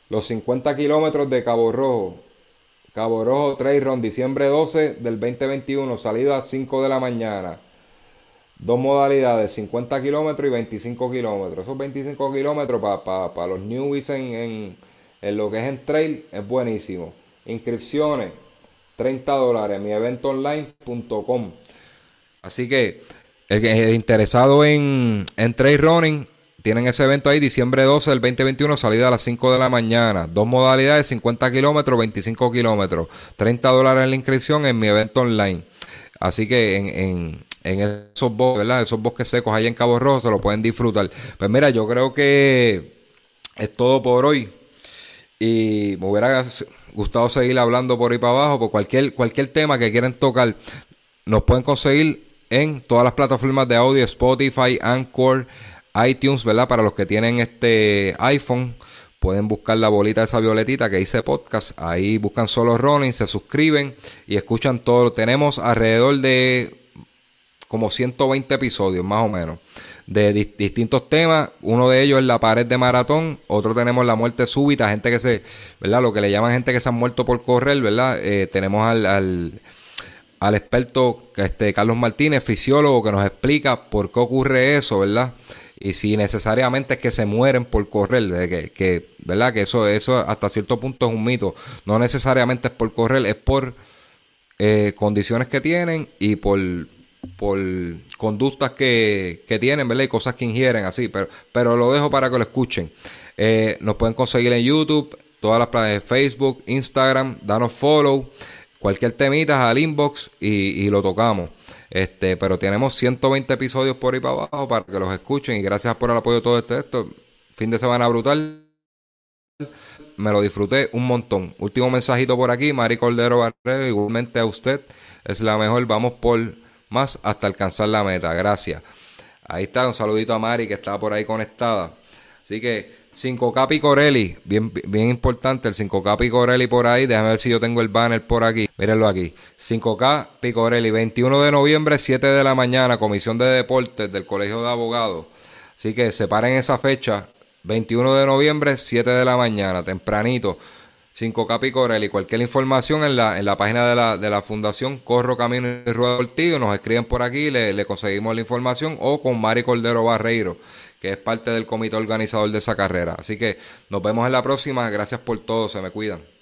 los 50 kilómetros de Cabo Rojo. Cabo Rojo Trail Run, diciembre 12 del 2021, salida a 5 de la mañana. Dos modalidades, 50 kilómetros y 25 kilómetros. Esos 25 kilómetros para los newbies en, en, lo que es en trail es buenísimo. Inscripciones, 30 dólares, mi evento online.com. Así que el, interesado en, en trail running, tienen ese evento ahí, diciembre 12 del 2021, salida a las 5 de la mañana. Dos modalidades, 50 kilómetros, 25 kilómetros. 30 dólares en la inscripción en mi evento online. Así que en, en, esos bosques. Esos bosques secos ahí en Cabo Rojo se lo pueden disfrutar. Pues mira, yo creo que es todo por hoy. Y me hubiera gustado seguir hablando por ahí para abajo. Por cualquier, cualquier tema que quieran tocar, nos pueden conseguir en todas las plataformas de audio, Spotify, Anchor iTunes, ¿verdad? Para los que tienen este iPhone, pueden buscar la bolita esa violetita que dice podcast. Ahí buscan solo Running, se suscriben y escuchan todo. Tenemos alrededor de como 120 episodios, más o menos, de distintos temas. Uno de ellos es la pared de maratón. Otro tenemos la muerte súbita, gente que se, ¿verdad? Lo que le llaman gente que se han muerto por correr, ¿verdad? Eh, tenemos al, al al experto este, Carlos Martínez, fisiólogo, que nos explica por qué ocurre eso, ¿verdad? y si necesariamente es que se mueren por correr, de que, ¿verdad? Que eso, eso hasta cierto punto es un mito. No necesariamente es por correr, es por eh, condiciones que tienen y por, por conductas que, que, tienen, ¿verdad? Y cosas que ingieren, así. Pero, pero lo dejo para que lo escuchen. Eh, nos pueden conseguir en YouTube, todas las plataformas de Facebook, Instagram, danos follow, cualquier temita al inbox y, y lo tocamos. Este, pero tenemos 120 episodios por ahí para abajo para que los escuchen y gracias por el apoyo de todo este esto. Fin de semana brutal. Me lo disfruté un montón. Último mensajito por aquí, Mari Cordero Barrero, igualmente a usted. Es la mejor, vamos por más hasta alcanzar la meta. Gracias. Ahí está, un saludito a Mari que está por ahí conectada. Así que 5K Picorelli, bien, bien importante, el 5K Picorelli por ahí, déjame ver si yo tengo el banner por aquí, mírenlo aquí, 5K Picorelli, 21 de noviembre, 7 de la mañana, Comisión de Deportes del Colegio de Abogados, así que separen esa fecha, 21 de noviembre, 7 de la mañana, tempranito, 5K Picorelli, cualquier información en la, en la página de la, de la Fundación Corro Camino y Rueda Ortigo, nos escriben por aquí, le, le conseguimos la información, o con Mari Cordero Barreiro que es parte del comité organizador de esa carrera. Así que nos vemos en la próxima. Gracias por todo. Se me cuidan.